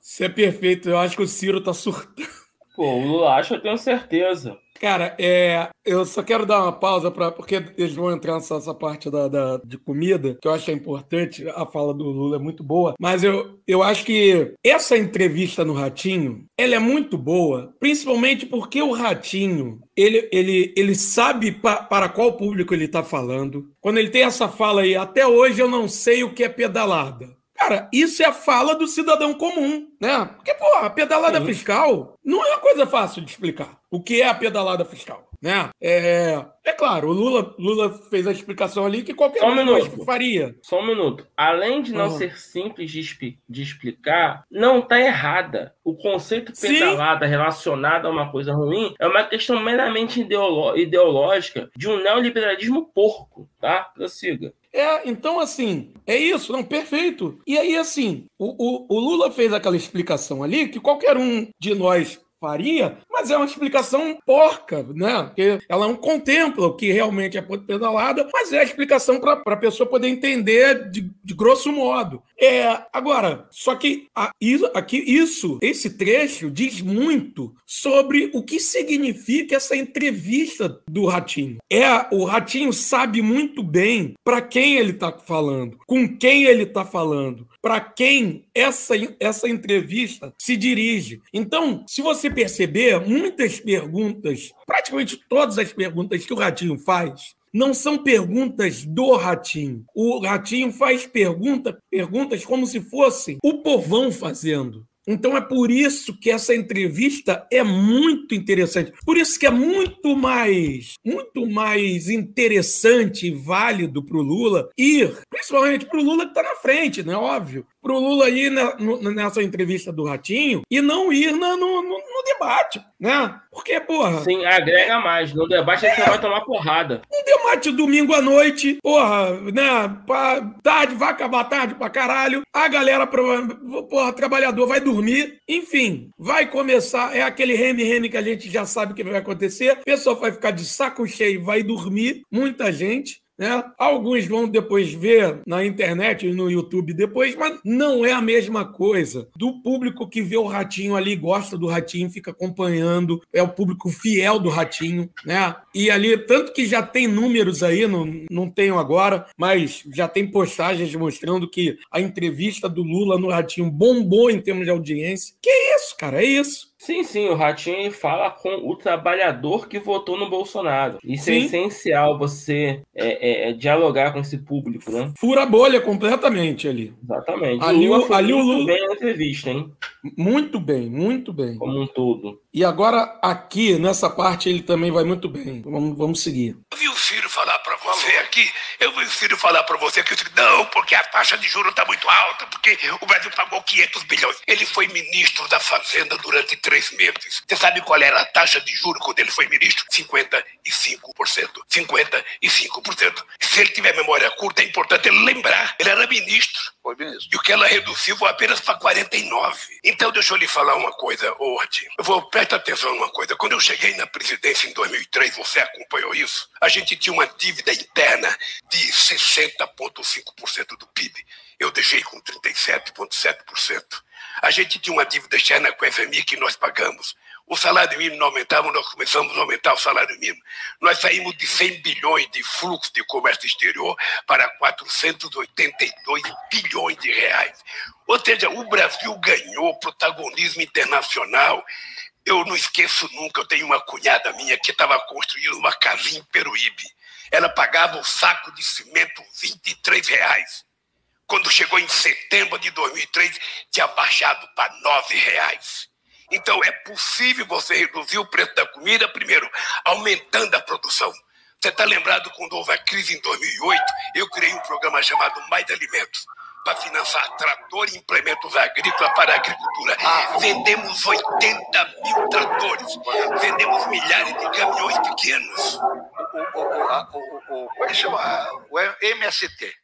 Isso é perfeito. Eu acho que o Ciro está surtando. Pô, o Lula acha, eu tenho certeza. Cara, é, eu só quero dar uma pausa para porque eles vão entrar nessa parte da, da, de comida, que eu acho é importante. A fala do Lula é muito boa, mas eu, eu acho que essa entrevista no Ratinho, ela é muito boa, principalmente porque o Ratinho, ele, ele, ele sabe pa, para qual público ele está falando. Quando ele tem essa fala aí, até hoje eu não sei o que é pedalada. Cara, isso é a fala do cidadão comum, né? Porque, pô, a pedalada Sim. fiscal não é uma coisa fácil de explicar. O que é a pedalada fiscal, né? É, é claro, o Lula, Lula fez a explicação ali que qualquer um minuto. faria. Só um minuto. Além de não uhum. ser simples de, de, explicar, não está errada. O conceito pedalada Sim. relacionado a uma coisa ruim é uma questão meramente ideológica de um neoliberalismo porco, tá? Prossiga. É, então assim, é isso, não, perfeito. E aí, assim, o, o, o Lula fez aquela explicação ali que qualquer um de nós faria, mas é uma explicação porca, né? Porque ela não contempla o que realmente é pedalada, mas é a explicação para a pessoa poder entender de, de, grosso modo. É, agora, só que a, aqui isso, esse trecho diz muito sobre o que significa essa entrevista do Ratinho. É, o Ratinho sabe muito bem para quem ele está falando, com quem ele está falando, para quem essa, essa entrevista se dirige. Então, se você perceber, muitas perguntas, praticamente todas as perguntas que o Ratinho faz, não são perguntas do Ratinho. O Ratinho faz pergunta, perguntas como se fossem o povão fazendo. Então é por isso que essa entrevista é muito interessante. Por isso que é muito mais, muito mais interessante e válido para o Lula ir, principalmente para o Lula que está na frente, né? Óbvio para o Lula ir na, no, nessa entrevista do Ratinho e não ir na, no, no, no, debate, né? Porque, porra. Sim, agrega mais. No debate é, a gente vai tomar porrada. Um debate domingo à noite, porra, né? Pra, tarde, vai acabar tarde pra caralho. A galera, porra, trabalhador vai dormir. Enfim, vai começar. É aquele reme-reme que a gente já sabe que vai acontecer. O pessoal vai ficar de saco cheio, vai dormir. Muita gente. Né? Alguns vão depois ver na internet e no YouTube depois, mas não é a mesma coisa. Do público que vê o Ratinho ali, gosta do Ratinho, fica acompanhando, é o público fiel do Ratinho, né? E ali, tanto que já tem números aí, não, não tenho agora, mas já tem postagens mostrando que a entrevista do Lula no Ratinho bombou em termos de audiência. Que isso, cara? É isso. Sim, sim, o Ratinho fala com o trabalhador que votou no Bolsonaro. Isso é sim. é essencial, você é, é, é, dialogar com esse público, né? Fura a bolha completamente ali. Exatamente. Ali o, Lula ali muito o Lula... bem na entrevista, hein? Muito bem, muito bem. Como um todo. E agora, aqui, nessa parte, ele também vai muito bem. Vamos, vamos seguir. Eu vi o Ciro falar para você aqui, eu vi o Ciro falar para você que não, porque a taxa de juros está muito alta, porque o Brasil pagou 500 bilhões. Ele foi ministro da Fazenda durante três meses. Você sabe qual era a taxa de juros quando ele foi ministro? 55%. 55%. Se ele tiver memória curta, é importante ele lembrar. Ele era ministro. Foi ministro. E o que ela reduziu foi apenas para 49. Então, deixa eu lhe falar uma coisa, Ord. Eu vou, presta atenção numa coisa. Quando eu cheguei na presidência em 2003, você acompanhou isso? A gente tinha uma dívida interna de 60,5% do PIB. Eu deixei com 37,7%. A gente tinha uma dívida externa com a FMI que nós pagamos. O salário mínimo não aumentava, nós começamos a aumentar o salário mínimo. Nós saímos de 100 bilhões de fluxo de comércio exterior para 482 bilhões de reais. Ou seja, o Brasil ganhou protagonismo internacional. Eu não esqueço nunca, eu tenho uma cunhada minha que estava construindo uma casinha em Peruíbe. Ela pagava o saco de cimento 23 reais quando chegou em setembro de 2003, tinha baixado para nove reais. Então é possível você reduzir o preço da comida, primeiro, aumentando a produção. Você está lembrado quando houve a crise em 2008? Eu criei um programa chamado Mais Alimentos para financiar trator e implementos agrícolas para a agricultura. Vendemos 80 mil tratores, vendemos milhares de caminhões pequenos. O, o, o, o, como é que chama? O MST.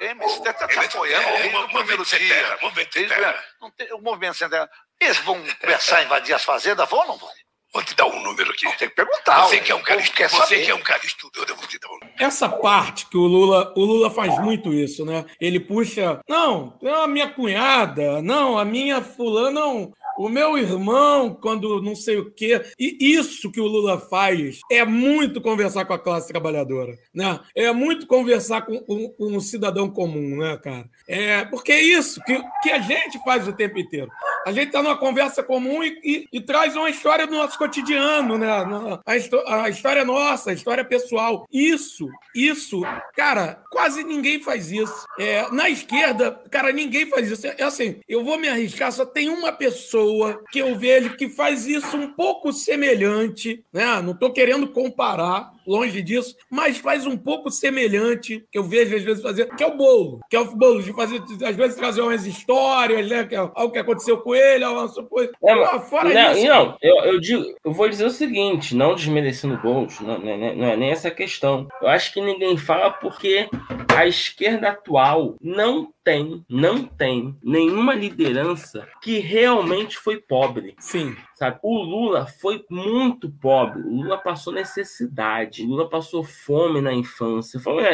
É, você está tá apoiando é, o movimento sem terra. Movimento sem terra. Tem, o movimento sem terra. Eles vão começar a invadir as fazendas? Vão ou não vão? Vou te dar um número aqui. Tem que perguntar. Você que é um cara, estu... você que é um cara estudioso, eu vou te dar um Essa parte que o Lula, o Lula faz muito isso, né? Ele puxa, não, é a minha cunhada, não, a minha fulana, não, o meu irmão, quando não sei o quê. E isso que o Lula faz é muito conversar com a classe trabalhadora, né? É muito conversar com, com, com um cidadão comum, né, cara? É, porque é isso que, que a gente faz o tempo inteiro. A gente está numa conversa comum e, e, e, traz uma história do nosso cotidiano, né? A, a história nossa, a história pessoal. Isso, isso, cara, quase ninguém faz isso. É, na esquerda, cara, ninguém faz isso. É, é assim, eu vou me arriscar, só tem uma pessoa pessoa que eu vejo que faz isso um pouco semelhante, né? Não estou querendo comparar, longe disso, mas faz um pouco semelhante, que eu vejo às vezes fazer, que é o bolo, que é o bolo de fazer, às vezes trazer umas histórias, né? Que é algo que aconteceu com ele, alguma coisa. É, Pô, fora não, disso. Não, eu, eu, digo, eu vou dizer o seguinte, não desmerecendo bolos, não, não, é, não é nem essa questão. Eu acho que ninguém fala porque a esquerda atual não tem, não tem nenhuma liderança que realmente foi pobre. Sim. Sabe? O Lula foi muito pobre. O Lula passou necessidade. O Lula passou fome na infância. Foi,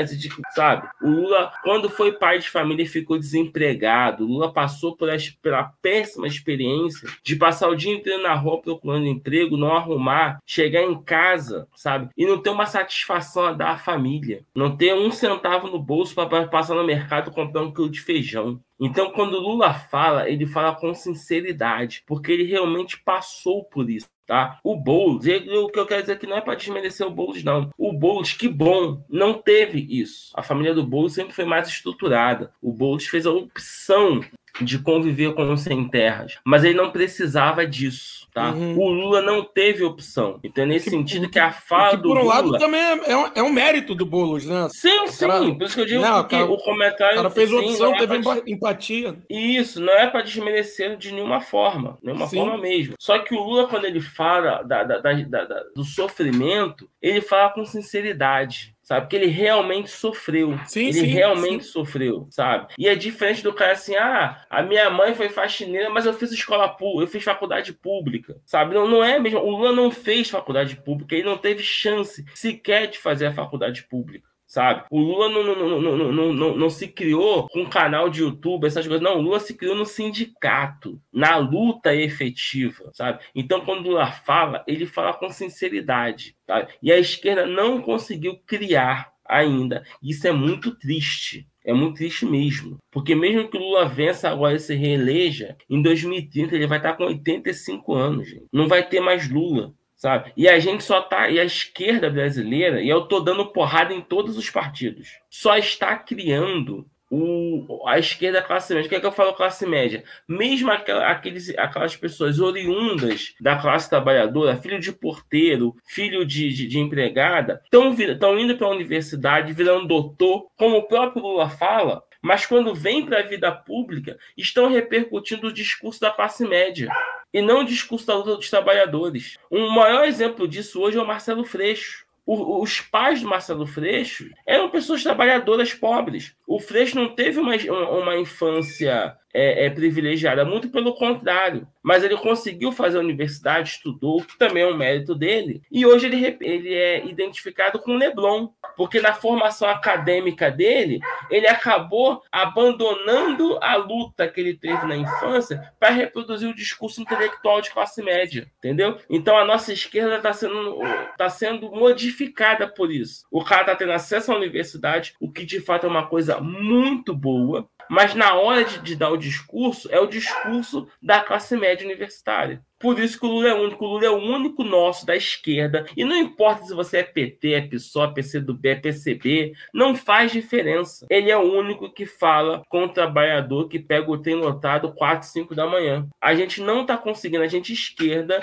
sabe? O Lula, quando foi pai de família, ficou desempregado. O Lula passou por pela péssima experiência de passar o dia inteiro na rua procurando emprego, não arrumar, chegar em casa, sabe? E não ter uma satisfação a dar à família. Não ter um centavo no bolso para passar no mercado comprar um quilo de feijão. Então, quando Lula fala, ele fala com sinceridade, porque ele realmente passou por isso. tá? O Boulos, o que eu quero dizer aqui não é para desmerecer o Boulos, não. O Boulos, que bom, não teve isso. A família do Boulos sempre foi mais estruturada. O Boulos fez a opção de conviver com os sem terras, mas ele não precisava disso, tá? Uhum. O Lula não teve opção. Então, nesse que, sentido que a fala do por um Lula... lado também é, é, um, é, um, mérito do Boulos, né? Sim, sim. Cara, por isso que eu digo não, que cara, o comentário... O cara fez sim, opção, é teve pra... empatia. Isso, não é para desmerecer de nenhuma forma, nenhuma sim. forma mesmo. Só que o Lula, quando ele fala da, da, da, do sofrimento, ele fala com sinceridade sabe? Porque ele realmente sofreu. Sim, ele sim, realmente sim. sofreu, sabe? E é diferente do cara assim, ah, a minha mãe foi faxineira, mas eu fiz escola pública, eu fiz faculdade pública, sabe? Não, não é mesmo. O Lula não fez faculdade pública, ele não teve chance sequer de fazer a faculdade pública sabe? O Lula não, não, não, não, não, não, se criou com canal de YouTube, essas coisas. Não, o Lula se criou no sindicato, na luta efetiva, sabe? Então, quando o Lula fala, ele fala com sinceridade, sabe? E a esquerda não conseguiu criar ainda. Isso é muito triste. É muito triste mesmo. Porque mesmo que o Lula vença agora e se reeleja, em 2030 ele vai estar com 85 anos. Gente. Não vai ter mais Lula sabe? E a gente só tá, e a esquerda brasileira, e eu tô dando porrada em todos os partidos, só está criando o, a esquerda classe média. O que é que eu falo classe média? Mesmo aquela, aqueles, aquelas pessoas oriundas da classe trabalhadora, filho de porteiro, filho de, de, de empregada, estão indo para a universidade, virando doutor, como o próprio Lula fala, mas quando vem para a vida pública, estão repercutindo o discurso da classe média e não o discurso da luta dos trabalhadores. Um maior exemplo disso hoje é o Marcelo Freixo. Os pais do Marcelo Freixo eram pessoas trabalhadoras pobres. O Freixo não teve uma, uma infância é, é, privilegiada, muito pelo contrário. Mas ele conseguiu fazer a universidade, estudou, que também é um mérito dele. E hoje ele, ele é identificado com Leblon, porque na formação acadêmica dele, ele acabou abandonando a luta que ele teve na infância para reproduzir o discurso intelectual de classe média, entendeu? Então a nossa esquerda está sendo, tá sendo modificada por isso. O cara está tendo acesso à universidade, o que de fato é uma coisa muito boa, mas na hora de, de, dar o discurso, é o discurso da classe média universitária. Por isso que o Lula é único. O Lula é o único nosso da esquerda. E não importa se você é PT, é PSOL, PCdoB, é PCB, não faz diferença. Ele é o único que fala com o trabalhador que pega o trem lotado 4, 5 da manhã. A gente não está conseguindo, a gente esquerda,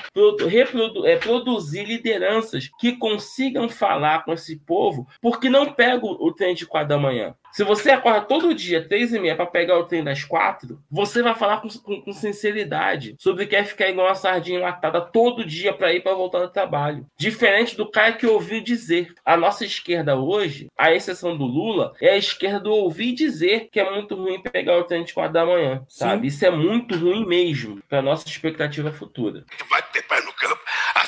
reprodu é, produzir lideranças que consigam falar com esse povo, porque não pega o trem de 4 da manhã. Se você acorda todo dia, três e meia, para pegar o trem das quatro, você vai falar com, com, com sinceridade sobre quer ficar igual uma sardinha enlatada todo dia para ir para voltar do trabalho. Diferente do cara que ouviu dizer. A nossa esquerda hoje, a exceção do Lula, é a esquerda do ouvir dizer que é muito ruim pegar o trem de quatro da manhã, sabe? Isso é muito ruim mesmo para nossa expectativa futura. Vai ter paz no campo,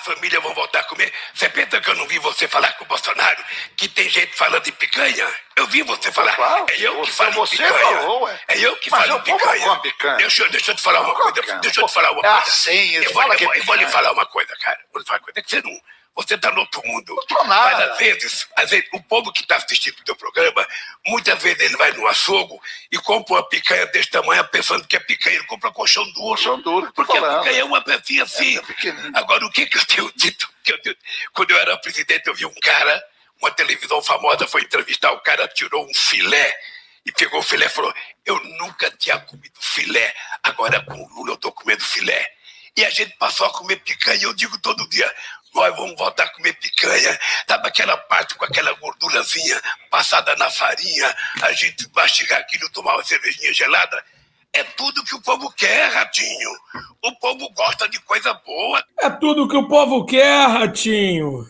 família vão voltar a comer. Você pensa que eu não vi você falar com o Bolsonaro que tem gente falando de picanha? Eu vi você falar. Qual? É eu que falo você picanha. Falou, ué. É eu que Mas falo eu picanha. picanha. Deixa, deixa eu te falar uma coisa. Deixa eu te falar uma coisa. É assim, eu, vou, eu, vou, eu vou lhe falar uma coisa, cara. Vou lhe falar uma coisa. É que você não. Você está no outro mundo. Não Mas às vezes, às vezes, o povo que está assistindo o teu programa, muitas vezes ele vai no açougo e compra uma picanha desse tamanho pensando que é picanha. Ele compra colchão duro. Colchão duro. Porque falando. a picanha é uma pecinha assim. É Agora, o que, que eu tenho dito? Que eu, quando eu era presidente, eu vi um cara uma televisão famosa foi entrevistar, o cara tirou um filé e pegou o filé e falou: Eu nunca tinha comido filé, agora com o Lula eu tô comendo filé. E a gente passou a comer picanha, eu digo todo dia, nós vamos voltar a comer picanha. Sabe aquela parte com aquela gordurazinha passada na farinha, a gente mastigar aquilo, tomar uma cervejinha gelada? É tudo que o povo quer, Ratinho. O povo gosta de coisa boa. É tudo que o povo quer, Ratinho.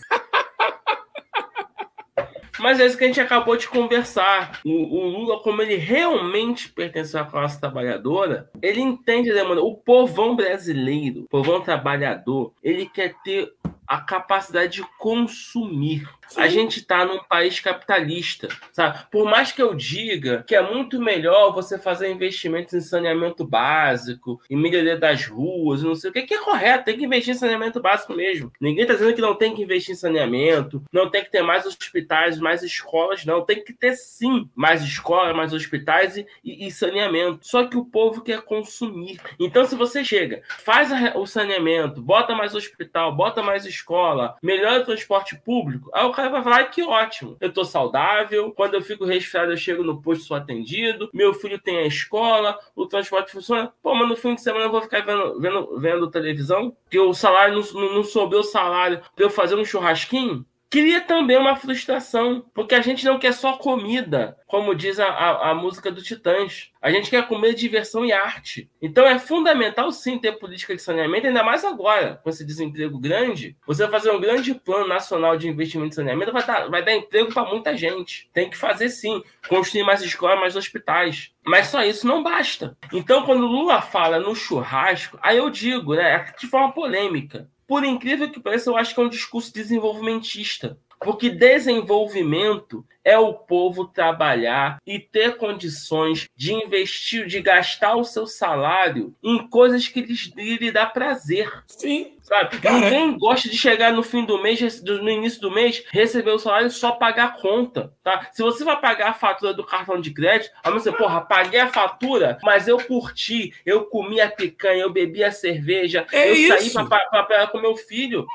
Mas é isso que a gente acabou de conversar. O, o Lula, como ele realmente pertence à classe trabalhadora, ele entende a demanda. O povão brasileiro, o povão trabalhador, ele quer ter a capacidade de consumir, A gente está num país capitalista, sabe? Por mais que eu diga que é muito melhor você fazer investimentos em saneamento básico, em melhoria das ruas, não sei o que, que é correto, tem que investir em saneamento básico mesmo. Ninguém está dizendo que não tem que investir em saneamento, não tem que ter mais hospitais, mais escolas, não. Tem que ter sim mais escolas, mais hospitais e, e, e saneamento. Só que o povo quer consumir. Então, se você chega, faz a, o saneamento, bota mais hospital, bota mais escola, melhora o transporte público, aí o cara vai falar que ótimo. Eu tô saudável, quando eu fico resfriado, eu chego no posto, sou atendido, meu filho tem a escola, o transporte funciona. Pô, mas no fim de semana eu vou ficar vendo, vendo, vendo televisão, que o salário não, não, não o salário para eu fazer um churrasquinho? Cria também uma frustração, porque a gente não quer só comida, como diz a, a, a, música do Titãs. A gente quer comer diversão e arte. Então é fundamental sim ter política de saneamento, ainda mais agora, com esse desemprego grande. Você fazer um grande plano nacional de investimento em saneamento vai dar, vai dar emprego para muita gente. Tem que fazer sim, construir mais escolas, mais hospitais. Mas só isso não basta. Então, quando Lula fala no churrasco, aí eu digo, né, de forma polêmica, por incrível que pareça, eu acho que é um discurso desenvolvimentista. Porque desenvolvimento é o povo trabalhar e ter condições de investir, de gastar o seu salário em coisas que lhes, lhe dá prazer. Sim. Sabe? Cara, Ninguém gosta de chegar no fim do mês, no início do mês, receber o salário e só pagar a conta, tá? Se você vai pagar a fatura do cartão de crédito, aí você, porra, paguei a fatura, mas eu curti, eu comi a picanha, eu bebi a cerveja, é eu isso. saí pra, pra, com meu filho.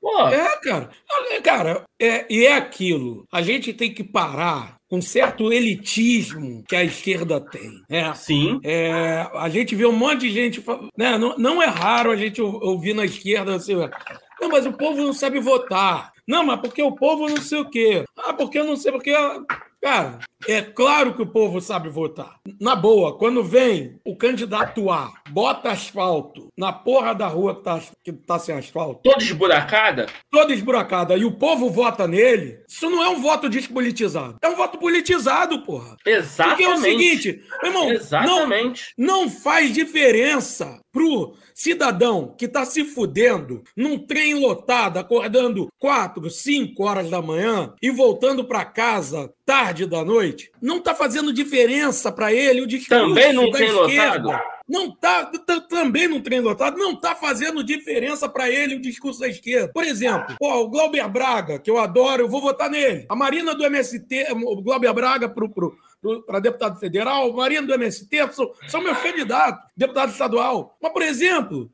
Pô. É, cara. Cara, é, e é aquilo. A gente tem que parar com certo elitismo que a esquerda tem. É, Sim. É, a gente vê um monte de gente. Né, não, não é raro a gente ouvir na esquerda assim. Não, mas o povo não sabe votar. Não, mas porque o povo não sei o quê. Ah, porque eu não sei, porque. Cara, é claro que o povo sabe votar. Na boa, quando vem o candidato A, bota asfalto na porra da rua que tá, que tá sem asfalto. Toda esburacada? Toda esburacada. E o povo vota nele, isso não é um voto despolitizado. É um voto politizado, porra. Exatamente. Porque é o seguinte, irmão, Exatamente. Não, não faz diferença pro cidadão que tá se fudendo num trem lotado, acordando 4, 5 horas da manhã e voltando para casa tarde da noite, não tá fazendo diferença para ele o discurso Também não da tem esquerda. Não tá, também no trem lotado, não tá fazendo diferença para ele o discurso da esquerda. Por exemplo, ó, o Glauber Braga, que eu adoro, eu vou votar nele. A Marina do MST, o Glauber Braga pro, pro, para deputado federal, Marina do MST, são, são meus candidatos, deputado estadual. Mas, por exemplo,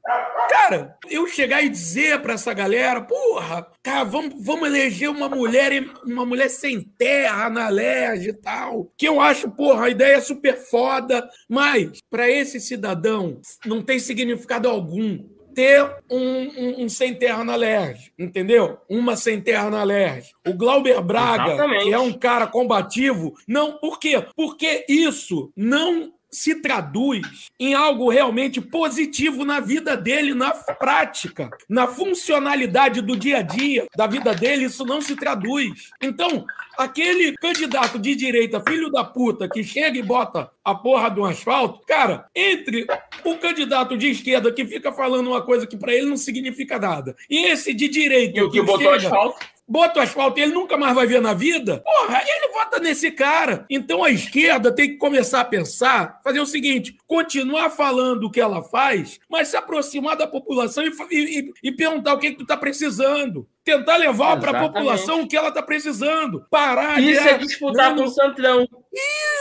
cara, eu chegar e dizer para essa galera, porra, cara, vamos, vamos eleger uma mulher, uma mulher sem terra na LERJ e tal, que eu acho, porra, a ideia é super foda, mas para esse cidadão não tem significado algum ter um, um, um, sem terra na LERJ, entendeu? Uma sem terra na LERJ. O Glauber Braga, Exatamente. que é um cara combativo, não. Por quê? Porque isso não se traduz em algo realmente positivo na vida dele, na prática, na funcionalidade do dia a dia da vida dele, isso não se traduz. Então, aquele candidato de direita, filho da puta, que chega e bota a porra do asfalto, cara, entre o candidato de esquerda que fica falando uma coisa que para ele não significa nada, e esse de direita E o que botou chega, asfalto? Bota o asfalto e ele nunca mais vai ver na vida, porra, ele vota nesse cara. Então a esquerda tem que começar a pensar, fazer o seguinte: continuar falando o que ela faz, mas se aproximar da população e, e, e perguntar o que, que tu tá precisando. Tentar levar para a população o que ela está precisando. Parar Isso de. é disputar não, com o Centrão.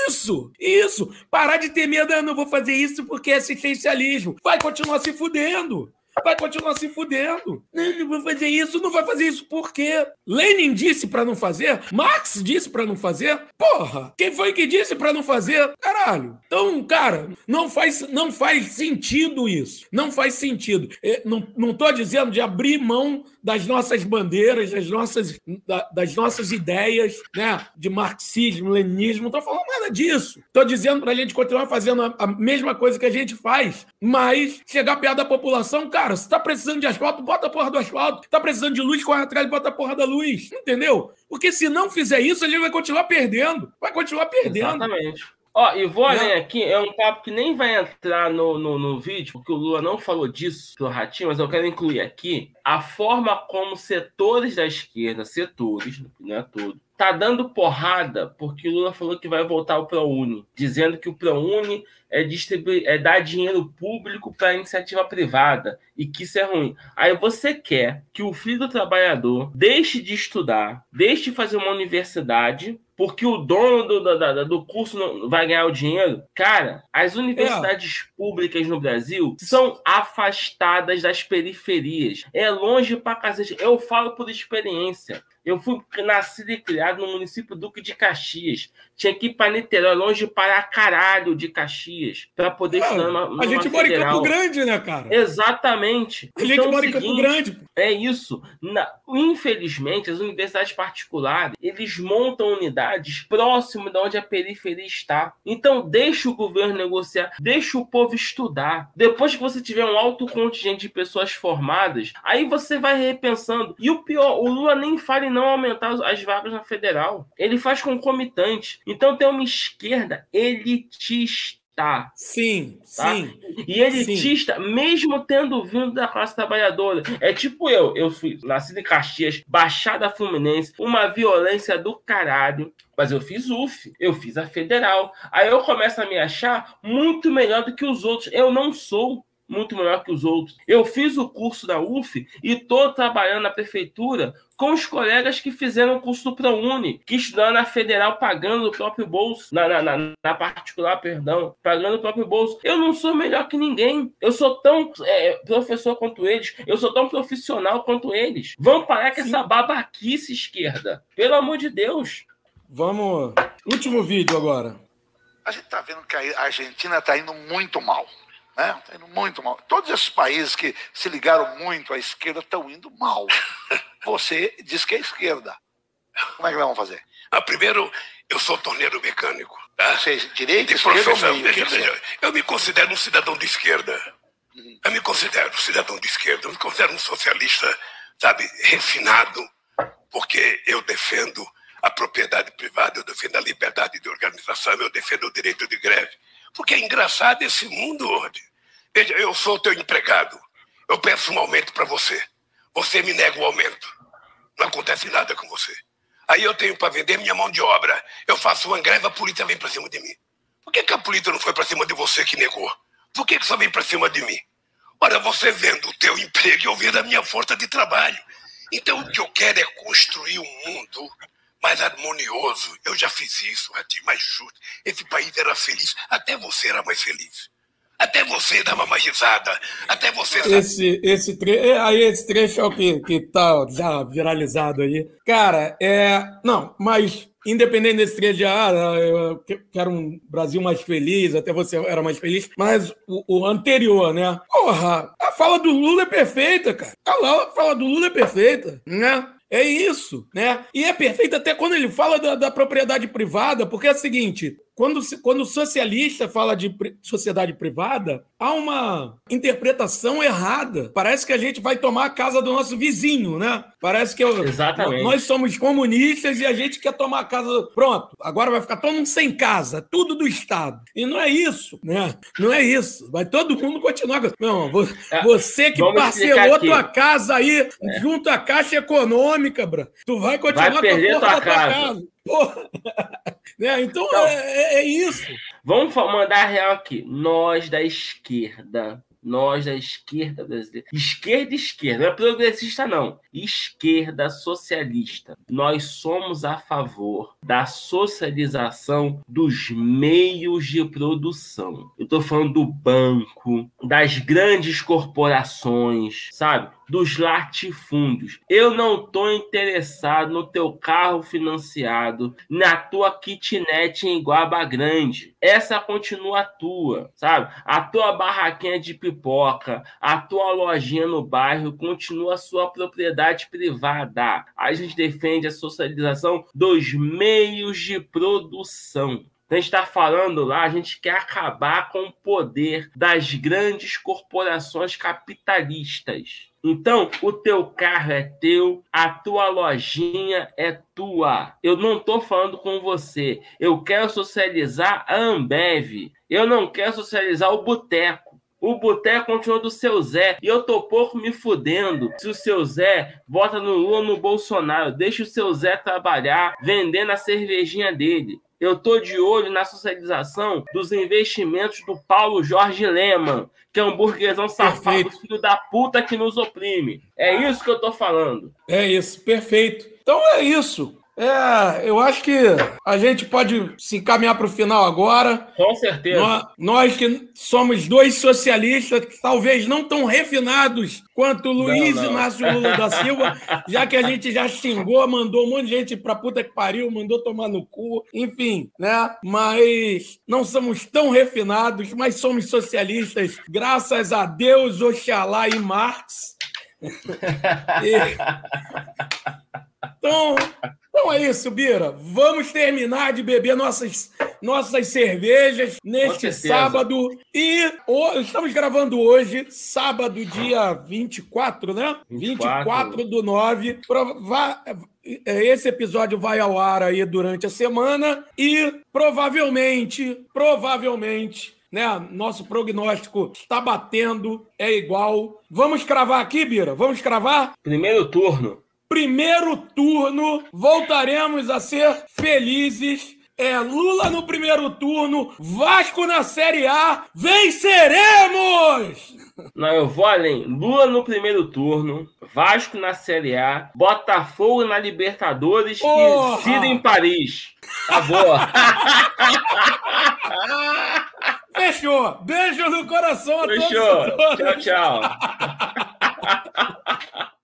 Isso, isso. Parar de ter medo, eu não vou fazer isso porque é assistencialismo. Vai continuar se fudendo. Vai continuar se fudendo. Não, vou fazer isso, não vai fazer isso por quê? Lenin disse para não fazer, Marx disse para não fazer. Porra, quem foi que disse para não fazer? Caralho. Então, cara, não faz, não faz sentido isso. Não faz sentido. Eu não, não tô dizendo de abrir mão das nossas bandeiras, das nossas, da- das nossas ideias, né? De marxismo, leninismo. Não tô falando nada disso. Tô dizendo pra gente continuar fazendo a, a mesma coisa que a gente faz, mas chegar perto da população, cara, se tá precisando de asfalto, bota a porra do asfalto. Tá precisando de luz, corre atrás e bota a porra da luz. Entendeu? Porque se não fizer isso, a gente vai continuar perdendo. Vai continuar perdendo. Exatamente. Ó, e vou além aqui, é um papo que nem vai entrar no, no, no vídeo, porque o Lula não falou disso pro Ratinho, mas eu quero incluir aqui a forma como setores da esquerda, setores, não é tudo, tá dando porrada porque o Lula falou que vai voltar o ProUni, dizendo que o ProUni é, distribuir, é dar dinheiro público para iniciativa privada e que isso é ruim. Aí você quer que o filho do trabalhador deixe de estudar, deixe de fazer uma universidade porque o dono do, do, do curso não vai ganhar o dinheiro. Cara, as universidades é. públicas no Brasil são afastadas das periferias. É longe pra cacete. Eu falo por experiência. Eu fui nascido e criado no município Duque de Caxias. Tinha que ir para Niterói, longe para caralho de Caxias, para poder estudar numa, numa A gente mora em Campo Grande, né, cara? Exatamente. A gente então, mora em Campo Grande. É isso. Na, infelizmente, as universidades particulares, eles montam unidades próximo de onde a periferia está. Então, deixa o governo negociar, deixa o povo estudar. Depois que você tiver um alto contingente de pessoas formadas, aí você vai repensando. E o pior, o Lula nem fala em não aumentar as vagas na federal. Ele faz concomitante. Então tem uma esquerda elitista Sim, tá? sim. E elitista, sim. mesmo tendo vindo da classe trabalhadora. É tipo eu, eu fui nascido em Caxias, Baixada Fluminense, uma violência do caralho. Mas eu fiz UF, eu fiz a federal. Aí eu começo a me achar muito melhor do que os outros. Eu não sou muito melhor que os outros. Eu fiz o curso da UF e estou trabalhando na prefeitura com os colegas que fizeram o curso do ProUni, que estudaram na federal pagando o próprio bolso, na, na, na, na, particular, perdão, pagando o próprio bolso. Eu não sou melhor que ninguém. Eu sou tão é, professor quanto eles. Eu sou tão profissional quanto eles. Vamos parar com Sim. essa babaquice esquerda. Pelo amor de Deus. Vamos. Último vídeo agora. A gente está vendo que a Argentina está indo muito mal. Né? Está indo muito mal. Todos esses países que se ligaram muito à esquerda estão indo mal. *laughs* Você diz que é esquerda. Como é que nós vamos fazer? Ah, primeiro, eu sou torneiro mecânico. Tá? Você é esquerda ou Veja, veja, eu me considero um cidadão de esquerda. Uhum. Eu me considero um cidadão de esquerda. Eu me considero um socialista, sabe, refinado, porque eu defendo a propriedade privada, eu defendo a liberdade de organização, eu defendo o direito de greve. Porque é engraçado esse mundo, hoje. Veja, eu sou teu empregado. Eu peço um aumento para você. Você me nega o aumento. Não acontece nada com você. Aí eu tenho para vender minha mão de obra. Eu faço uma greve, a polícia vem para cima de mim. Por que, que a polícia não foi para cima de você que negou? Por que, que só vem para cima de mim? Olha, você vendo o teu emprego e eu vendo a minha força de trabalho. Então o que eu quero é construir um mundo mais harmonioso. Eu já fiz isso, Ratinho, mais justo. Esse país era feliz. Até você era mais feliz. Até você dava uma risada. Até você. Esse, esse, tre... É, aí esse trecho é o que, que tá já viralizado aí. Cara, é. Não, mas independente desse trecho de ah, eu quero um Brasil mais feliz, até você era mais feliz, mas o, o, anterior, né? Porra, a fala do Lula é perfeita, cara. A fala do Lula é perfeita, né? É isso, né? E é perfeito até quando ele fala da, da propriedade privada, porque é o seguinte: quando, quando o socialista fala de sociedade privada, há uma interpretação errada. Parece que a gente vai tomar a casa do nosso vizinho, né? Parece que eu, Exatamente. nós somos comunistas e a gente quer tomar a casa. Pronto, agora vai ficar todo mundo sem casa, tudo do Estado. E não é isso, né? Não é isso. Vai todo mundo continuar. Não, é, você que parcelou tua casa aí é. junto à Caixa Econômica, bro, tu vai continuar vai perder com a tua casa. casa. Porra. *laughs* né? Então, então é, é, é isso. Vamos mandar a real aqui. Nós da esquerda nós da esquerda brasileira, esquerda esquerda, não é progressista não, esquerda socialista, nós somos a favor da socialização dos meios de produção. Eu estou falando do banco, das grandes corporações, sabe? Dos latifúndios. Eu não estou interessado no teu carro financiado, na tua kitnet em Guaba Grande. Essa continua tua, sabe? A tua barraquinha de pipoca, a tua lojinha no bairro continua sua propriedade privada. A gente defende a socialização dos meios de produção a gente está falando lá, a gente quer acabar com o poder das grandes corporações capitalistas. Então, o teu carro é teu, a tua lojinha é tua. Eu não estou falando com você. Eu quero socializar a Ambev. Eu não quero socializar o boteco. O boteco continua do seu Zé. E eu tô pouco me fudendo se o seu Zé vota no Lula no Bolsonaro. Deixa o seu Zé trabalhar vendendo a cervejinha dele. Eu tô de olho na socialização dos investimentos do Paulo Jorge Leman, que é um burguesão safado, filho da puta que nos oprime. É isso que eu tô falando. É isso, perfeito. Então é isso. É, eu acho que a gente pode se encaminhar para o final agora. Com certeza. Nós, nós, que somos dois socialistas, talvez não tão refinados quanto o Luiz não, não. Inácio Lula da Silva, *laughs* já que a gente já xingou, mandou um monte de gente para puta que pariu, mandou tomar no cu, enfim, né? Mas não somos tão refinados, mas somos socialistas, graças a Deus, Oxalá e Marx. *laughs* e... Então, então é isso, Bira. Vamos terminar de beber nossas, nossas cervejas neste sábado. E estamos gravando hoje, sábado, dia 24, né? 24, 24 do 9. Prova esse episódio vai ao ar aí durante a semana e provavelmente, provavelmente, né? Nosso prognóstico está batendo, é igual. Vamos cravar aqui, Bira? Vamos cravar? Primeiro turno primeiro turno, voltaremos a ser felizes. É Lula no primeiro turno, Vasco na Série A, venceremos! Não, eu vou além. Lula no primeiro turno, Vasco na Série A, Botafogo na Libertadores Porra! e Cida em Paris. Acabou. *laughs* Fechou. Beijo no coração a Fechou. todos. Tchau, tchau. *laughs*